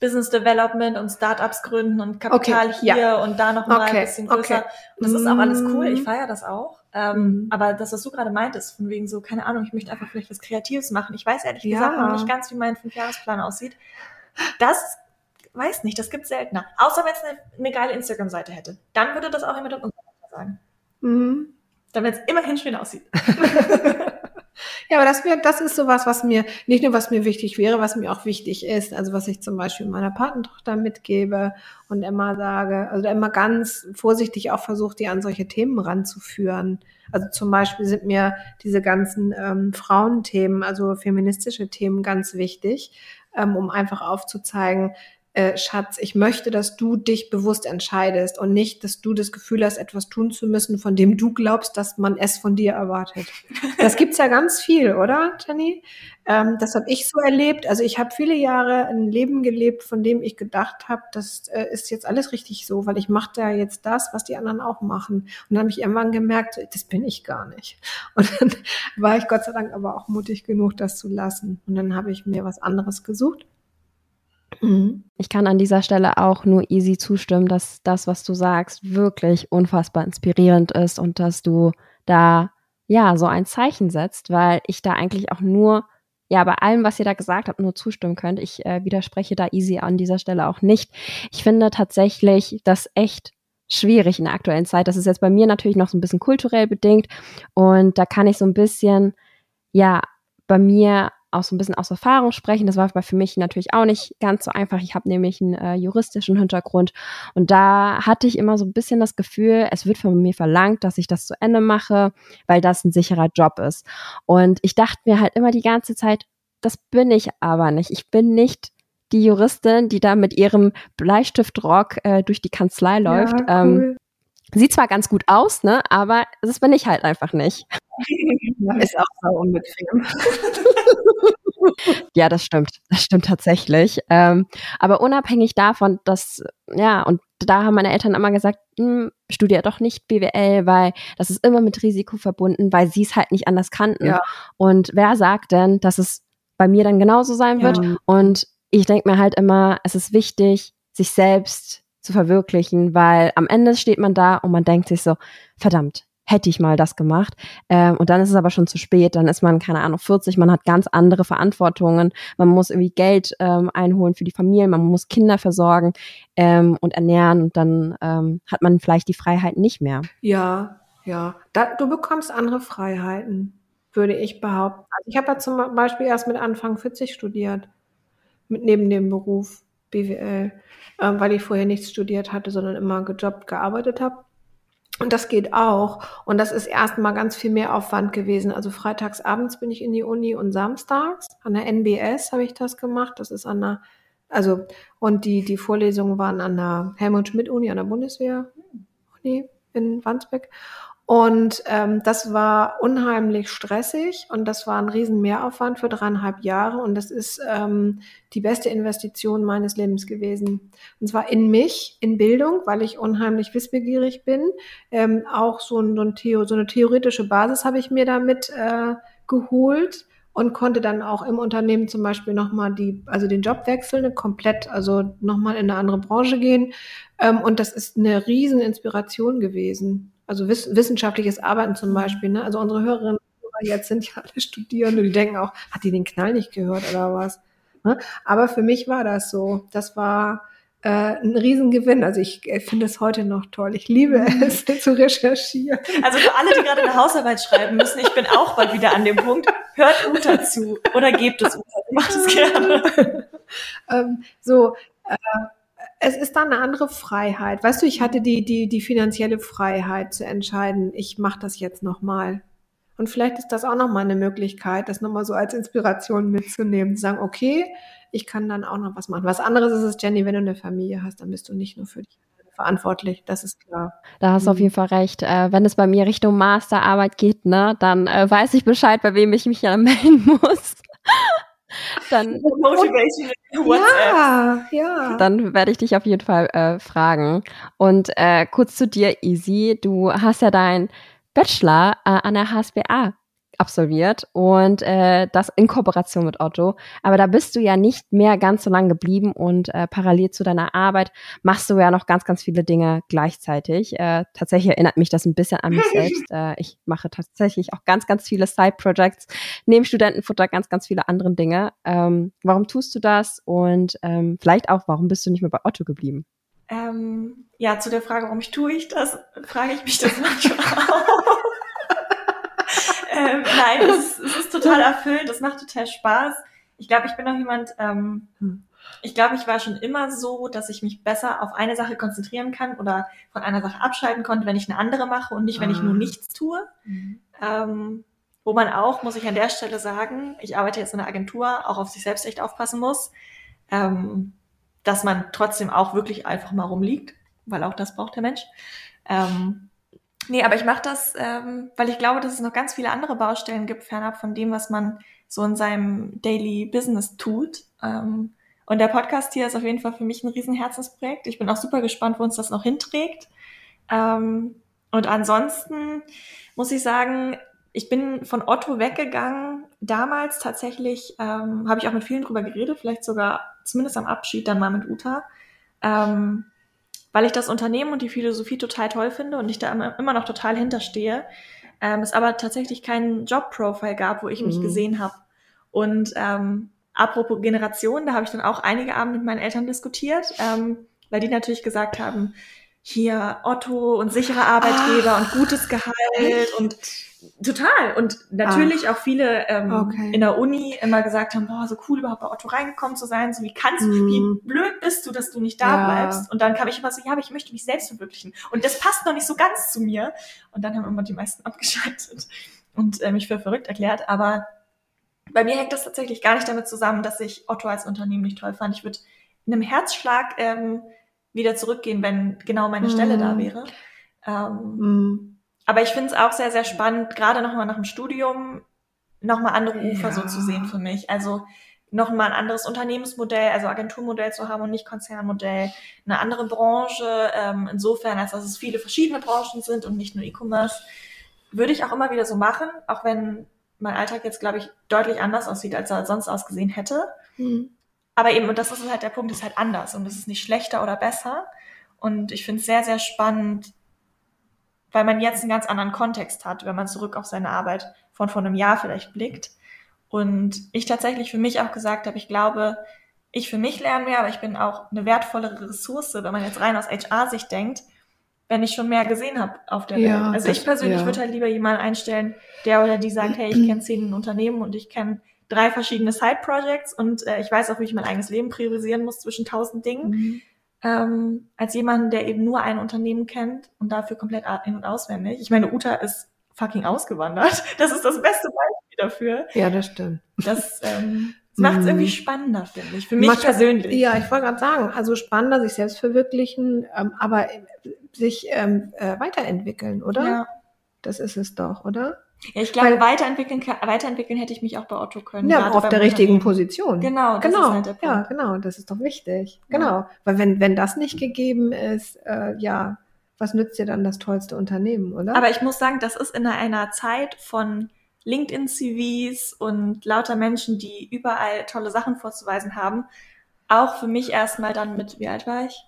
Business Development und Startups gründen und Kapital okay, hier ja. und da nochmal okay, ein bisschen größer. Okay. Und das ist auch alles cool. Ich mm. feiere das auch. Ähm, mhm. Aber das, was du gerade meintest, von wegen so, keine Ahnung, ich möchte einfach vielleicht was Kreatives machen. Ich weiß ehrlich ja. gesagt noch nicht ganz, wie mein Fünfjahresplan aussieht. Das weiß nicht, das gibt seltener. Außer wenn es eine, eine geile Instagram-Seite hätte. Dann würde das auch jemand in unserem Alter sagen. Mhm damit es immerhin schön aussieht. ja, aber das, wär, das ist sowas, was mir, nicht nur was mir wichtig wäre, was mir auch wichtig ist. Also was ich zum Beispiel meiner Patentochter mitgebe und immer sage, also immer ganz vorsichtig auch versucht, die an solche Themen ranzuführen. Also zum Beispiel sind mir diese ganzen ähm, Frauenthemen, also feministische Themen ganz wichtig, ähm, um einfach aufzuzeigen, äh, Schatz, ich möchte, dass du dich bewusst entscheidest und nicht, dass du das Gefühl hast, etwas tun zu müssen, von dem du glaubst, dass man es von dir erwartet. Das gibt's ja ganz viel, oder, Jenny? Ähm, das habe ich so erlebt. Also ich habe viele Jahre ein Leben gelebt, von dem ich gedacht habe, das äh, ist jetzt alles richtig so, weil ich mache da jetzt das, was die anderen auch machen. Und dann habe ich irgendwann gemerkt, das bin ich gar nicht. Und dann war ich Gott sei Dank aber auch mutig genug, das zu lassen. Und dann habe ich mir was anderes gesucht. Ich kann an dieser Stelle auch nur easy zustimmen, dass das, was du sagst, wirklich unfassbar inspirierend ist und dass du da ja so ein Zeichen setzt, weil ich da eigentlich auch nur ja, bei allem, was ihr da gesagt habt, nur zustimmen könnt. Ich äh, widerspreche da easy an dieser Stelle auch nicht. Ich finde tatsächlich das echt schwierig in der aktuellen Zeit. Das ist jetzt bei mir natürlich noch so ein bisschen kulturell bedingt und da kann ich so ein bisschen, ja, bei mir auch so ein bisschen aus Erfahrung sprechen. Das war für mich natürlich auch nicht ganz so einfach. Ich habe nämlich einen äh, juristischen Hintergrund und da hatte ich immer so ein bisschen das Gefühl, es wird von mir verlangt, dass ich das zu Ende mache, weil das ein sicherer Job ist. Und ich dachte mir halt immer die ganze Zeit, das bin ich aber nicht. Ich bin nicht die Juristin, die da mit ihrem Bleistiftrock äh, durch die Kanzlei läuft. Ja, cool. ähm, sieht zwar ganz gut aus, ne, aber das bin ich halt einfach nicht. Ja, ist auch so unbequem. ja, das stimmt. Das stimmt tatsächlich. Ähm, aber unabhängig davon, dass, ja, und da haben meine Eltern immer gesagt, hm, studier doch nicht BWL, weil das ist immer mit Risiko verbunden, weil sie es halt nicht anders kannten. Ja. Und wer sagt denn, dass es bei mir dann genauso sein wird? Ja. Und ich denke mir halt immer, es ist wichtig, sich selbst zu verwirklichen, weil am Ende steht man da und man denkt sich so, verdammt, hätte ich mal das gemacht. Ähm, und dann ist es aber schon zu spät. Dann ist man, keine Ahnung, 40, man hat ganz andere Verantwortungen. Man muss irgendwie Geld ähm, einholen für die Familie, man muss Kinder versorgen ähm, und ernähren. Und dann ähm, hat man vielleicht die Freiheit nicht mehr. Ja, ja. Da, du bekommst andere Freiheiten, würde ich behaupten. Also ich habe ja zum Beispiel erst mit Anfang 40 studiert, mit neben dem Beruf BWL, äh, weil ich vorher nichts studiert hatte, sondern immer gejobbt, gearbeitet habe. Und das geht auch. Und das ist erstmal ganz viel mehr Aufwand gewesen. Also freitags abends bin ich in die Uni und samstags an der NBS habe ich das gemacht. Das ist an der, also, und die, die Vorlesungen waren an der Helmut Schmidt Uni, an der Bundeswehr Uni in Wandsbek. Und ähm, das war unheimlich stressig und das war ein riesen Mehraufwand für dreieinhalb Jahre und das ist ähm, die beste Investition meines Lebens gewesen. Und zwar in mich, in Bildung, weil ich unheimlich wissbegierig bin. Ähm, auch so, ein, so, ein Theo, so eine theoretische Basis habe ich mir damit äh, geholt und konnte dann auch im Unternehmen zum Beispiel nochmal die, also den Job wechseln, komplett, also nochmal in eine andere Branche gehen. Ähm, und das ist eine riesen Inspiration gewesen. Also wiss, wissenschaftliches Arbeiten zum Beispiel. Ne? Also unsere Hörerinnen jetzt sind ja alle Studierende, die denken auch, hat die den Knall nicht gehört oder was? Ne? Aber für mich war das so. Das war äh, ein Riesengewinn. Also ich äh, finde es heute noch toll. Ich liebe mhm. es zu recherchieren. Also für alle, die gerade eine Hausarbeit schreiben müssen, ich bin auch bald wieder an dem Punkt. Hört Uta zu oder gebt es Uta. Macht es gerne. ähm, so, äh, es ist dann eine andere Freiheit. Weißt du, ich hatte die, die, die finanzielle Freiheit zu entscheiden, ich mache das jetzt nochmal. Und vielleicht ist das auch nochmal eine Möglichkeit, das nochmal so als Inspiration mitzunehmen, zu sagen, okay, ich kann dann auch noch was machen. Was anderes ist es, Jenny, wenn du eine Familie hast, dann bist du nicht nur für dich verantwortlich, das ist klar. Da hast du auf mhm. jeden Fall recht. Äh, wenn es bei mir Richtung Masterarbeit geht, ne, dann äh, weiß ich Bescheid, bei wem ich mich ja melden muss. Dann Motivation ja, ja. Dann werde ich dich auf jeden Fall äh, fragen. Und äh, kurz zu dir, Easy. Du hast ja dein Bachelor äh, an der HSBA absolviert und äh, das in Kooperation mit Otto. Aber da bist du ja nicht mehr ganz so lang geblieben und äh, parallel zu deiner Arbeit machst du ja noch ganz, ganz viele Dinge gleichzeitig. Äh, tatsächlich erinnert mich das ein bisschen an mich selbst. Äh, ich mache tatsächlich auch ganz, ganz viele Side-Projects, neben Studentenfutter ganz, ganz viele andere Dinge. Ähm, warum tust du das und ähm, vielleicht auch, warum bist du nicht mehr bei Otto geblieben? Ähm, ja, zu der Frage, warum ich tue ich das, frage ich mich das manchmal auch. ähm, nein, es ist, es ist total erfüllend, es macht total Spaß. Ich glaube, ich bin auch jemand, ähm, hm. ich glaube, ich war schon immer so, dass ich mich besser auf eine Sache konzentrieren kann oder von einer Sache abschalten konnte, wenn ich eine andere mache und nicht, wenn ich nur ah. nichts tue. Mhm. Ähm, wo man auch, muss ich an der Stelle sagen, ich arbeite jetzt in einer Agentur, auch auf sich selbst echt aufpassen muss. Ähm, dass man trotzdem auch wirklich einfach mal rumliegt, weil auch das braucht der Mensch. Ähm, nee, aber ich mache das, ähm, weil ich glaube, dass es noch ganz viele andere Baustellen gibt, fernab von dem, was man so in seinem Daily Business tut. Ähm, und der Podcast hier ist auf jeden Fall für mich ein riesen Herzensprojekt. Ich bin auch super gespannt, wo uns das noch hinträgt. Ähm, und ansonsten muss ich sagen, ich bin von Otto weggegangen. Damals tatsächlich ähm, habe ich auch mit vielen drüber geredet, vielleicht sogar zumindest am Abschied dann mal mit Uta, ähm, weil ich das Unternehmen und die Philosophie total toll finde und ich da immer, noch total hinterstehe. Ähm, es aber tatsächlich keinen Job-Profile gab, wo ich mich mhm. gesehen habe. Und ähm, apropos Generation, da habe ich dann auch einige Abende mit meinen Eltern diskutiert, ähm, weil die natürlich gesagt haben, hier Otto und sichere Arbeitgeber ah, und gutes Gehalt und total. Und natürlich Ach, auch viele ähm, okay. in der Uni immer gesagt haben, boah, so cool überhaupt bei Otto reingekommen zu sein, so wie kannst du, mm. wie blöd bist du, dass du nicht da ja. bleibst. Und dann kam ich immer so, ja, aber ich möchte mich selbst verwirklichen. Und das passt noch nicht so ganz zu mir. Und dann haben immer die meisten abgeschaltet und äh, mich für verrückt erklärt. Aber bei mir hängt das tatsächlich gar nicht damit zusammen, dass ich Otto als Unternehmen nicht toll fand. Ich würde in einem Herzschlag ähm, wieder zurückgehen, wenn genau meine. Stelle da mhm. wäre. Ähm, mm. Aber ich finde es auch sehr, sehr spannend, gerade nochmal nach dem Studium, nochmal andere Ufer ja. so zu sehen für mich. Also nochmal ein anderes Unternehmensmodell, also Agenturmodell zu haben und nicht Konzernmodell, eine andere Branche, ähm, insofern, als dass es viele verschiedene Branchen sind und nicht nur E-Commerce, würde ich auch immer wieder so machen, auch wenn mein Alltag jetzt, glaube ich, deutlich anders aussieht, als er sonst ausgesehen hätte. Mhm. Aber eben, und das ist halt der Punkt, ist halt anders und es ist nicht schlechter oder besser. Und ich finde es sehr, sehr spannend, weil man jetzt einen ganz anderen Kontext hat, wenn man zurück auf seine Arbeit von vor einem Jahr vielleicht blickt. Und ich tatsächlich für mich auch gesagt habe, ich glaube, ich für mich lerne mehr, aber ich bin auch eine wertvollere Ressource, wenn man jetzt rein aus HR-Sicht denkt, wenn ich schon mehr gesehen habe auf der ja, Welt. Also ich persönlich ja. würde halt lieber jemanden einstellen, der oder die sagt, hey, ich kenne zehn Unternehmen und ich kenne drei verschiedene Side-Projects und äh, ich weiß auch, wie ich mein eigenes Leben priorisieren muss zwischen tausend Dingen. Mhm. Ähm, als jemanden, der eben nur ein Unternehmen kennt und dafür komplett in- und auswendig. Ich meine, Uta ist fucking ausgewandert. Das ist das beste Beispiel dafür. Ja, das stimmt. Das, ähm, das macht es irgendwie mhm. spannender, finde ich. Für mich Manchmal, persönlich. Ja, ich wollte gerade sagen, also spannender, sich selbst verwirklichen, ähm, aber sich ähm, äh, weiterentwickeln, oder? Ja. Das ist es doch, oder? Ja, ich glaube, Weil, weiterentwickeln, weiterentwickeln hätte ich mich auch bei Otto können. Ja, auf der richtigen Position. Genau, das genau. ist halt der Punkt. Ja, genau, das ist doch wichtig. Ja. Genau. Weil wenn, wenn das nicht gegeben ist, äh, ja, was nützt dir dann das tollste Unternehmen, oder? Aber ich muss sagen, das ist in einer Zeit von LinkedIn-CVs und lauter Menschen, die überall tolle Sachen vorzuweisen haben, auch für mich erstmal dann mit, wie alt war ich?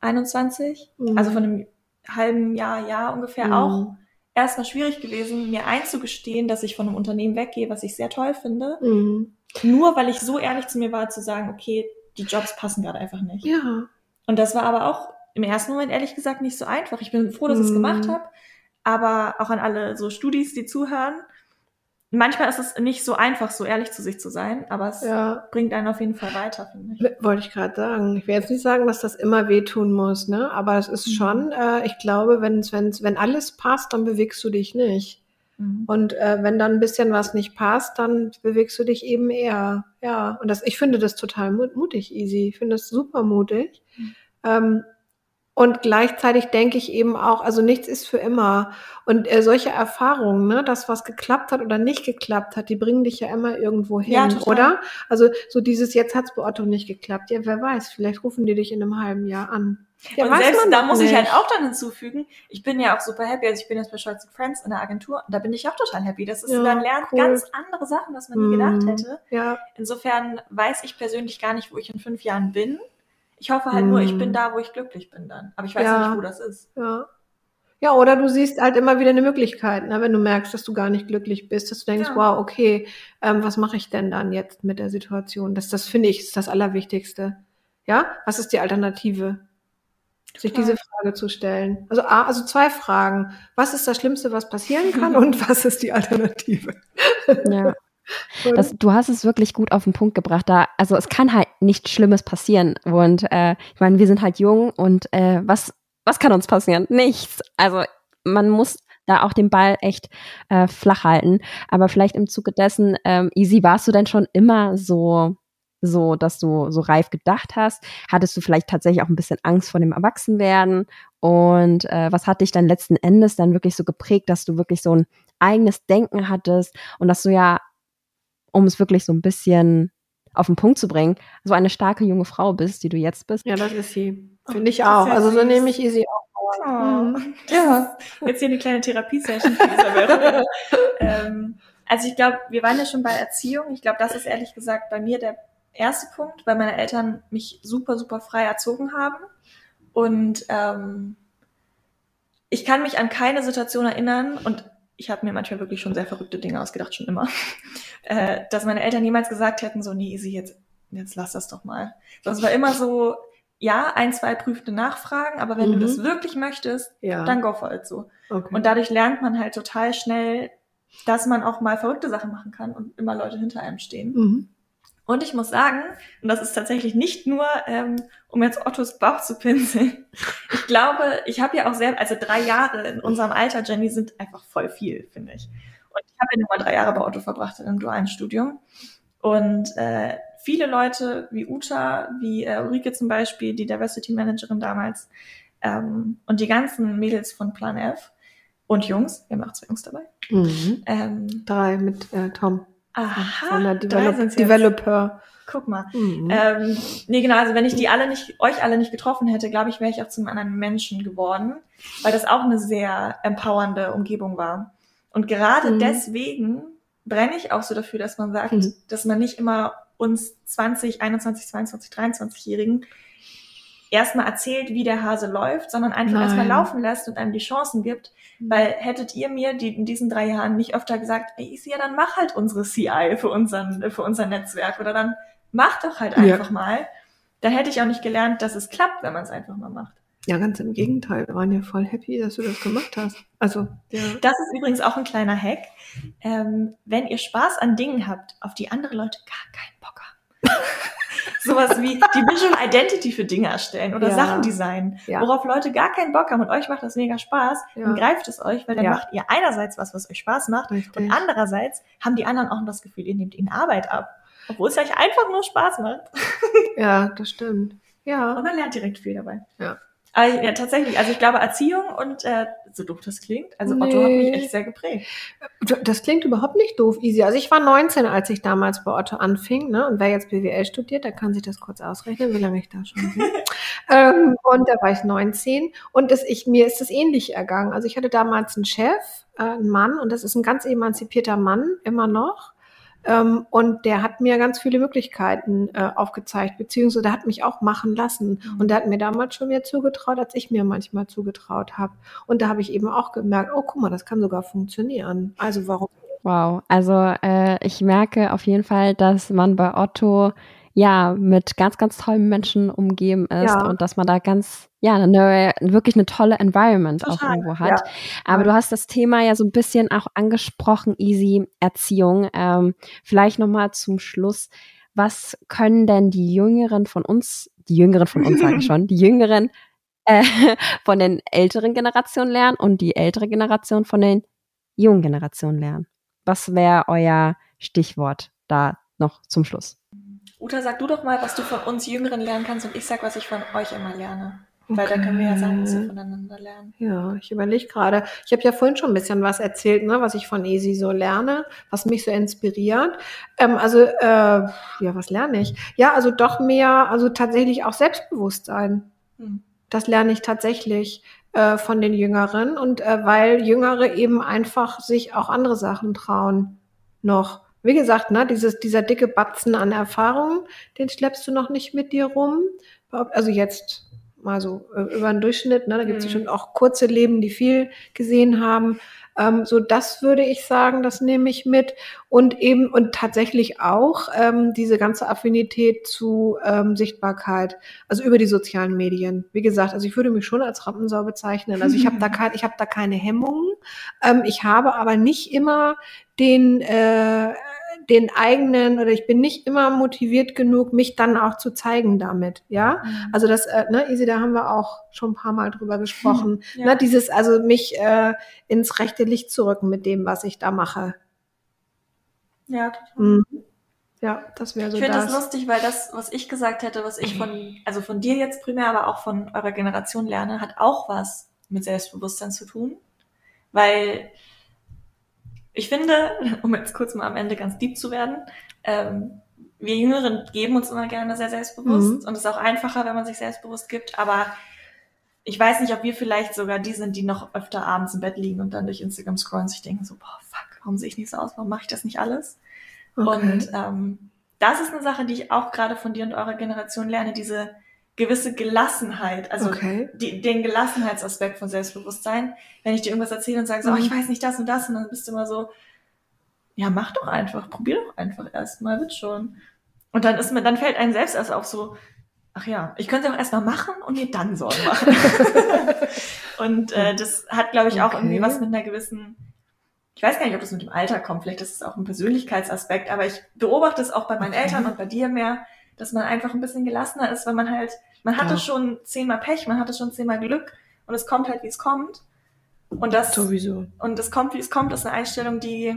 21? Mhm. Also von einem halben Jahr, Jahr ungefähr Mhm. auch erstmal schwierig gewesen, mir einzugestehen, dass ich von einem Unternehmen weggehe, was ich sehr toll finde. Mhm. Nur weil ich so ehrlich zu mir war, zu sagen, okay, die Jobs passen gerade einfach nicht. Ja. Und das war aber auch im ersten Moment ehrlich gesagt nicht so einfach. Ich bin froh, dass ich es Mhm. gemacht habe, aber auch an alle so Studis, die zuhören. Manchmal ist es nicht so einfach, so ehrlich zu sich zu sein, aber es Ja. bringt einen auf jeden Fall weiter, finde ich. Wollte ich gerade sagen. Ich will jetzt nicht sagen, dass das immer wehtun muss, ne? Aber es ist Mhm. schon, äh, ich glaube, wenn's, wenn's, wenn alles passt, dann bewegst du dich nicht. Mhm. Und äh, wenn dann ein bisschen was nicht passt, dann bewegst du dich eben eher. Ja, und das, ich finde das total mut mutig, Easy. Ich finde das super mutig. Mhm. Ähm, und gleichzeitig denke ich eben auch, also nichts ist für immer. Und äh, solche Erfahrungen, ne, dass was geklappt hat oder nicht geklappt hat, die bringen dich ja immer irgendwo hin, Ja, oder? Also so dieses, jetzt hat's bei Otto nicht geklappt. Ja, wer weiß, vielleicht rufen die dich in einem halben Jahr an. Ja, und weiß selbst man da muss ich nicht. halt auch dann hinzufügen, ich bin ja auch super happy. Also ich bin jetzt bei Scholz Friends in der Agentur und da bin ich auch total happy. Das ist, Ja, man lernt cool. ganz andere Sachen, was man nie gedacht Mhm. hätte. Ja, Insofern weiß ich persönlich gar nicht, wo ich in fünf Jahren bin. Ich hoffe halt nur, ich Mhm. bin da, wo ich glücklich bin dann. Aber ich weiß Ja. nicht, wo das ist. Ja. Ja, oder du siehst halt immer wieder eine Möglichkeit, ne, wenn du merkst, dass du gar nicht glücklich bist, dass du denkst, Ja. wow, okay, ähm, was mache ich denn dann jetzt mit der Situation? Das, das finde ich, ist das Allerwichtigste. Ja, was ist die Alternative? Sich Total. diese Frage zu stellen. Also, A, also zwei Fragen. Was ist das Schlimmste, was passieren kann und was ist die Alternative? Ja. Das, du hast es wirklich gut auf den Punkt gebracht. Da, also es kann halt nichts Schlimmes passieren. Und äh, ich meine, wir sind halt jung und äh, was, was kann uns passieren? Nichts. Also man muss da auch den Ball echt äh, flach halten. Aber vielleicht im Zuge dessen, ähm, Easy, warst du denn schon immer so, so, dass du so reif gedacht hast? Hattest du vielleicht tatsächlich auch ein bisschen Angst vor dem Erwachsenwerden? Und äh, was hat dich dann letzten Endes dann wirklich so geprägt, dass du wirklich so ein eigenes Denken hattest und dass du ja um es wirklich so ein bisschen auf den Punkt zu bringen, so eine starke junge Frau bist, die du jetzt bist. ja, das ist sie. Oh, Finde ich auch. ja Also so nehme ich Easy auch. Oh. Mhm. Ja. Jetzt hier eine kleine Therapiesession für Isabel. ähm, also ich glaube, wir waren ja schon bei Erziehung. Ich glaube, das ist ehrlich gesagt bei mir der erste Punkt, weil meine Eltern mich super, super frei erzogen haben. Und ähm, ich kann mich an keine Situation erinnern und ich habe mir manchmal wirklich schon sehr verrückte Dinge ausgedacht, schon immer, äh, dass meine Eltern jemals gesagt hätten, so, nee, Easy, jetzt, jetzt lass das doch mal. Das war immer so, ja, ein, zwei prüfende Nachfragen, aber wenn Mhm. du das wirklich möchtest, Ja. dann go for it so. okay. Und dadurch lernt man halt total schnell, dass man auch mal verrückte Sachen machen kann und immer Leute hinter einem stehen. mhm. Und ich muss sagen, und das ist tatsächlich nicht nur, ähm, um jetzt Ottos Bauch zu pinseln. Ich glaube, ich habe ja auch sehr, also drei Jahre in unserem Alter, Jenny, sind einfach voll viel, finde ich. Und ich habe ja nur mal drei Jahre bei Otto verbracht in einem dualen Studium. Und äh, viele Leute wie Uta, wie äh, Ulrike zum Beispiel, die Diversity Managerin damals, ähm, und die ganzen Mädels von Plan F und Jungs, wir haben auch zwei Jungs dabei. Mhm. Ähm, Drei mit äh, Tom. Aha, der drei Develop. Developer. Guck mal. Mhm. Ähm, nee, genau, also wenn ich die alle nicht, euch alle nicht getroffen hätte, glaube ich, wäre ich auch zum anderen Menschen geworden, weil das auch eine sehr empowernde Umgebung war. Und gerade Mhm. deswegen brenne ich auch so dafür, dass man sagt, Mhm. dass man nicht immer uns 20, 21, 22, 23-Jährigen erstmal erzählt, wie der Hase läuft, sondern einfach erstmal laufen lässt und einem die Chancen gibt. Mhm. Weil hättet ihr mir die in diesen drei Jahren nicht öfter gesagt, ey, Isia, dann mach halt unsere CI für, unseren, für unser Netzwerk oder dann mach doch halt Ja. einfach mal. Dann hätte ich auch nicht gelernt, dass es klappt, wenn man es einfach mal macht. Ja, ganz im Gegenteil. Wir waren ja voll happy, dass du das gemacht hast. Also, ja. Das ist übrigens auch ein kleiner Hack. Ähm, wenn ihr Spaß an Dingen habt, auf die andere Leute gar keinen Bock haben. Sowas wie die Visual Identity für Dinge erstellen oder Ja. Sachen designen, Ja. worauf Leute gar keinen Bock haben und euch macht das mega Spaß, Ja. dann greift es euch, weil dann Ja. macht ihr einerseits was, was euch Spaß macht Richtig. und andererseits haben die anderen auch das Gefühl, ihr nehmt ihnen Arbeit ab, obwohl es euch einfach nur Spaß macht. Ja, das stimmt. Ja. Und man lernt direkt viel dabei. Aber ja, tatsächlich, also ich glaube Erziehung und äh, so doof das klingt, also Otto hat mich Nee. echt sehr geprägt. Das klingt überhaupt nicht doof, easy. Also ich war 19, als ich damals bei Otto anfing, ne? Und wer jetzt BWL studiert, der kann sich das kurz ausrechnen, wie lange ich da schon bin. ähm, und da war ich 19 und das, ich, mir ist das ähnlich ergangen. Also ich hatte damals einen Chef, äh, einen Mann, und das ist ein ganz emanzipierter Mann, immer noch. Ähm, und der hat mir ganz viele Möglichkeiten äh, aufgezeigt, beziehungsweise der hat mich auch machen lassen. Mhm. Und der hat mir damals schon mehr zugetraut, als ich mir manchmal zugetraut habe. Und da habe ich eben auch gemerkt, oh, guck mal, das kann sogar funktionieren. Also warum? Wow, also äh, ich merke auf jeden Fall, dass man bei Otto ja mit ganz, ganz tollen Menschen umgeben ist Ja. und dass man da ganz, ja, eine, wirklich eine tolle Environment auch Total, irgendwo hat. ja. Aber du hast das Thema ja so ein bisschen auch angesprochen, Easy Erziehung. Ähm, vielleicht nochmal zum Schluss. Was können denn die Jüngeren von uns, die Jüngeren von uns sage ich schon, die Jüngeren äh, von den älteren Generationen lernen und die ältere Generation von den jungen Generationen lernen? Was wäre euer Stichwort da noch zum Schluss? Uta, sag du doch mal, was du von uns Jüngeren lernen kannst und ich sag, was ich von euch immer lerne. Weil dann können wir ja sagen, was wir Okay. voneinander lernen. Ja, ich überlege gerade. Ich habe ja vorhin schon ein bisschen was erzählt, ne, was ich von Easy so lerne, was mich so inspiriert. Ähm, also, äh, ja, was lerne ich? Ja, also doch mehr, also tatsächlich auch Selbstbewusstsein. Hm. Das lerne ich tatsächlich äh, von den Jüngeren und äh, weil Jüngere eben einfach sich auch andere Sachen trauen noch. Wie gesagt, ne, dieses, dieser dicke Batzen an Erfahrung, den schleppst du noch nicht mit dir rum. Also jetzt mal so äh, über den Durchschnitt, ne, da gibt es Mhm. bestimmt auch kurze Leben, die viel gesehen haben. Ähm, so das würde ich sagen, das nehme ich mit. Und eben und tatsächlich auch ähm, diese ganze Affinität zu ähm, Sichtbarkeit, also über die sozialen Medien. Wie gesagt, also ich würde mich schon als Rampensau bezeichnen. Also ich habe da kein, ich habe da keine Hemmungen. Ähm, ich habe aber nicht immer den äh, den eigenen oder ich bin nicht immer motiviert genug, mich dann auch zu zeigen damit, ja. Also das, äh, ne, Isi, da haben wir auch schon ein paar Mal drüber gesprochen. Ja. Ne, dieses, also mich äh, ins rechte Licht zu rücken mit dem, was ich da mache. ja, total. Mhm. Ja, das wäre so Ich finde das. das lustig, weil das, was ich gesagt hätte, was ich von, also von dir jetzt primär, aber auch von eurer Generation lerne, hat auch was mit Selbstbewusstsein zu tun. Weil ich finde, um jetzt kurz mal am Ende ganz deep zu werden, ähm, wir Jüngeren geben uns immer gerne sehr selbstbewusst Mhm. und es ist auch einfacher, wenn man sich selbstbewusst gibt, aber ich weiß nicht, ob wir vielleicht sogar die sind, die noch öfter abends im Bett liegen und dann durch Instagram scrollen und sich denken so, boah, fuck, warum sehe ich nicht so aus, warum mache ich das nicht alles? Und ähm, das ist eine Sache, die ich auch gerade von dir und eurer Generation lerne, diese gewisse Gelassenheit, also Okay. die, den Gelassenheitsaspekt von Selbstbewusstsein. Wenn ich dir irgendwas erzähle und sage, so, oh, Mhm. ich weiß nicht das und das, und dann bist du immer so, ja, mach doch einfach, probier doch einfach erstmal, wird schon. Und dann ist mir, dann fällt einem selbst erst auf so, ach ja, ich könnte auch erstmal machen und mir dann Sorgen machen. und äh, das hat, glaube ich, auch Okay. irgendwie was mit einer gewissen, ich weiß gar nicht, ob das mit dem Alter kommt, vielleicht ist es auch ein Persönlichkeitsaspekt, aber ich beobachte es auch bei meinen Okay. Eltern und bei dir mehr, dass man einfach ein bisschen gelassener ist, weil man halt, man hatte Ja. schon zehnmal Pech, man hatte schon zehnmal Glück und es kommt halt, wie es kommt. Und das, Sowieso. und es kommt, wie es kommt, ist eine Einstellung, die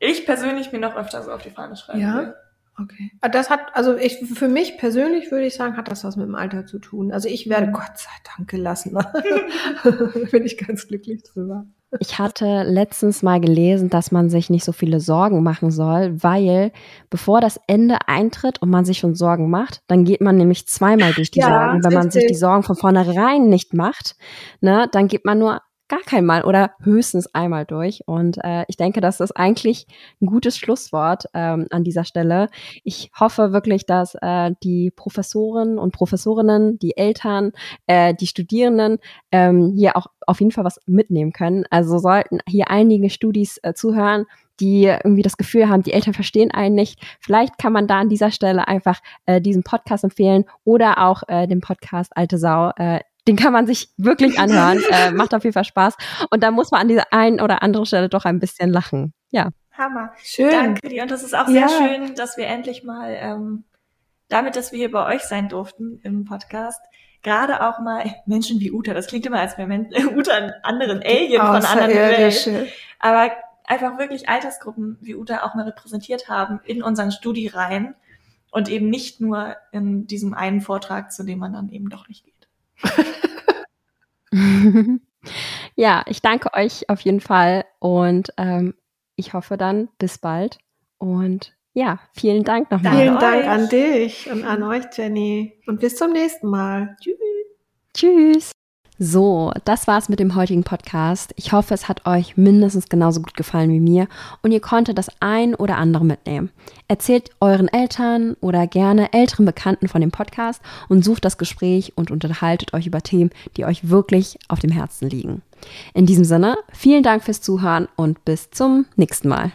ich persönlich mir noch öfter so auf die Fahne schreiben Ja? will. Okay. Ah, Das hat, also ich, für mich persönlich würde ich sagen, hat das was mit dem Alter zu tun. Also ich werde Mhm. Gott sei Dank gelassen. Bin ich ganz glücklich drüber. Ich hatte letztens mal gelesen, dass man sich nicht so viele Sorgen machen soll, weil bevor das Ende eintritt und man sich schon Sorgen macht, dann geht man nämlich zweimal durch die Ja, Sorgen. Wenn man sich richtig. die Sorgen von vornherein nicht macht, ne, dann geht man nur gar kein Mal oder höchstens einmal durch. Und äh, ich denke, das ist eigentlich ein gutes Schlusswort ähm, an dieser Stelle. Ich hoffe wirklich, dass äh, die Professoren und Professorinnen, die Eltern, äh, die Studierenden ähm, hier auch auf jeden Fall was mitnehmen können. Also sollten hier einige Studis äh, zuhören, die irgendwie das Gefühl haben, die Eltern verstehen einen nicht. Vielleicht kann man da an dieser Stelle einfach äh, diesen Podcast empfehlen oder auch äh, den Podcast Alte Sau. Äh, den kann man sich wirklich anhören. äh, macht auf jeden Fall Spaß. Und da muss man an dieser einen oder anderen Stelle doch ein bisschen lachen. Ja. Hammer. Schön. Danke dir. Und das ist auch Ja. sehr schön, dass wir endlich mal ähm, damit, dass wir hier bei euch sein durften im Podcast, gerade auch mal Menschen wie Uta, das klingt immer, als wäre Uta einen anderen Alien von anderen Welt. Außerirdische. Aber einfach wirklich Altersgruppen wie Uta auch mal repräsentiert haben in unseren Studiereihen und eben nicht nur in diesem einen Vortrag, zu dem man dann eben doch nicht geht. Ja, ich danke euch auf jeden Fall und ähm, ich hoffe dann bis bald. Und ja, vielen Dank nochmal. Vielen Dank an dich und an euch, Jenny. Und bis zum nächsten Mal. Tschüss. Tschüss. So, das war's mit dem heutigen Podcast. Ich hoffe, es hat euch mindestens genauso gut gefallen wie mir und ihr konntet das ein oder andere mitnehmen. Erzählt euren Eltern oder gerne älteren Bekannten von dem Podcast und sucht das Gespräch und unterhaltet euch über Themen, die euch wirklich auf dem Herzen liegen. In diesem Sinne, vielen Dank fürs Zuhören und bis zum nächsten Mal.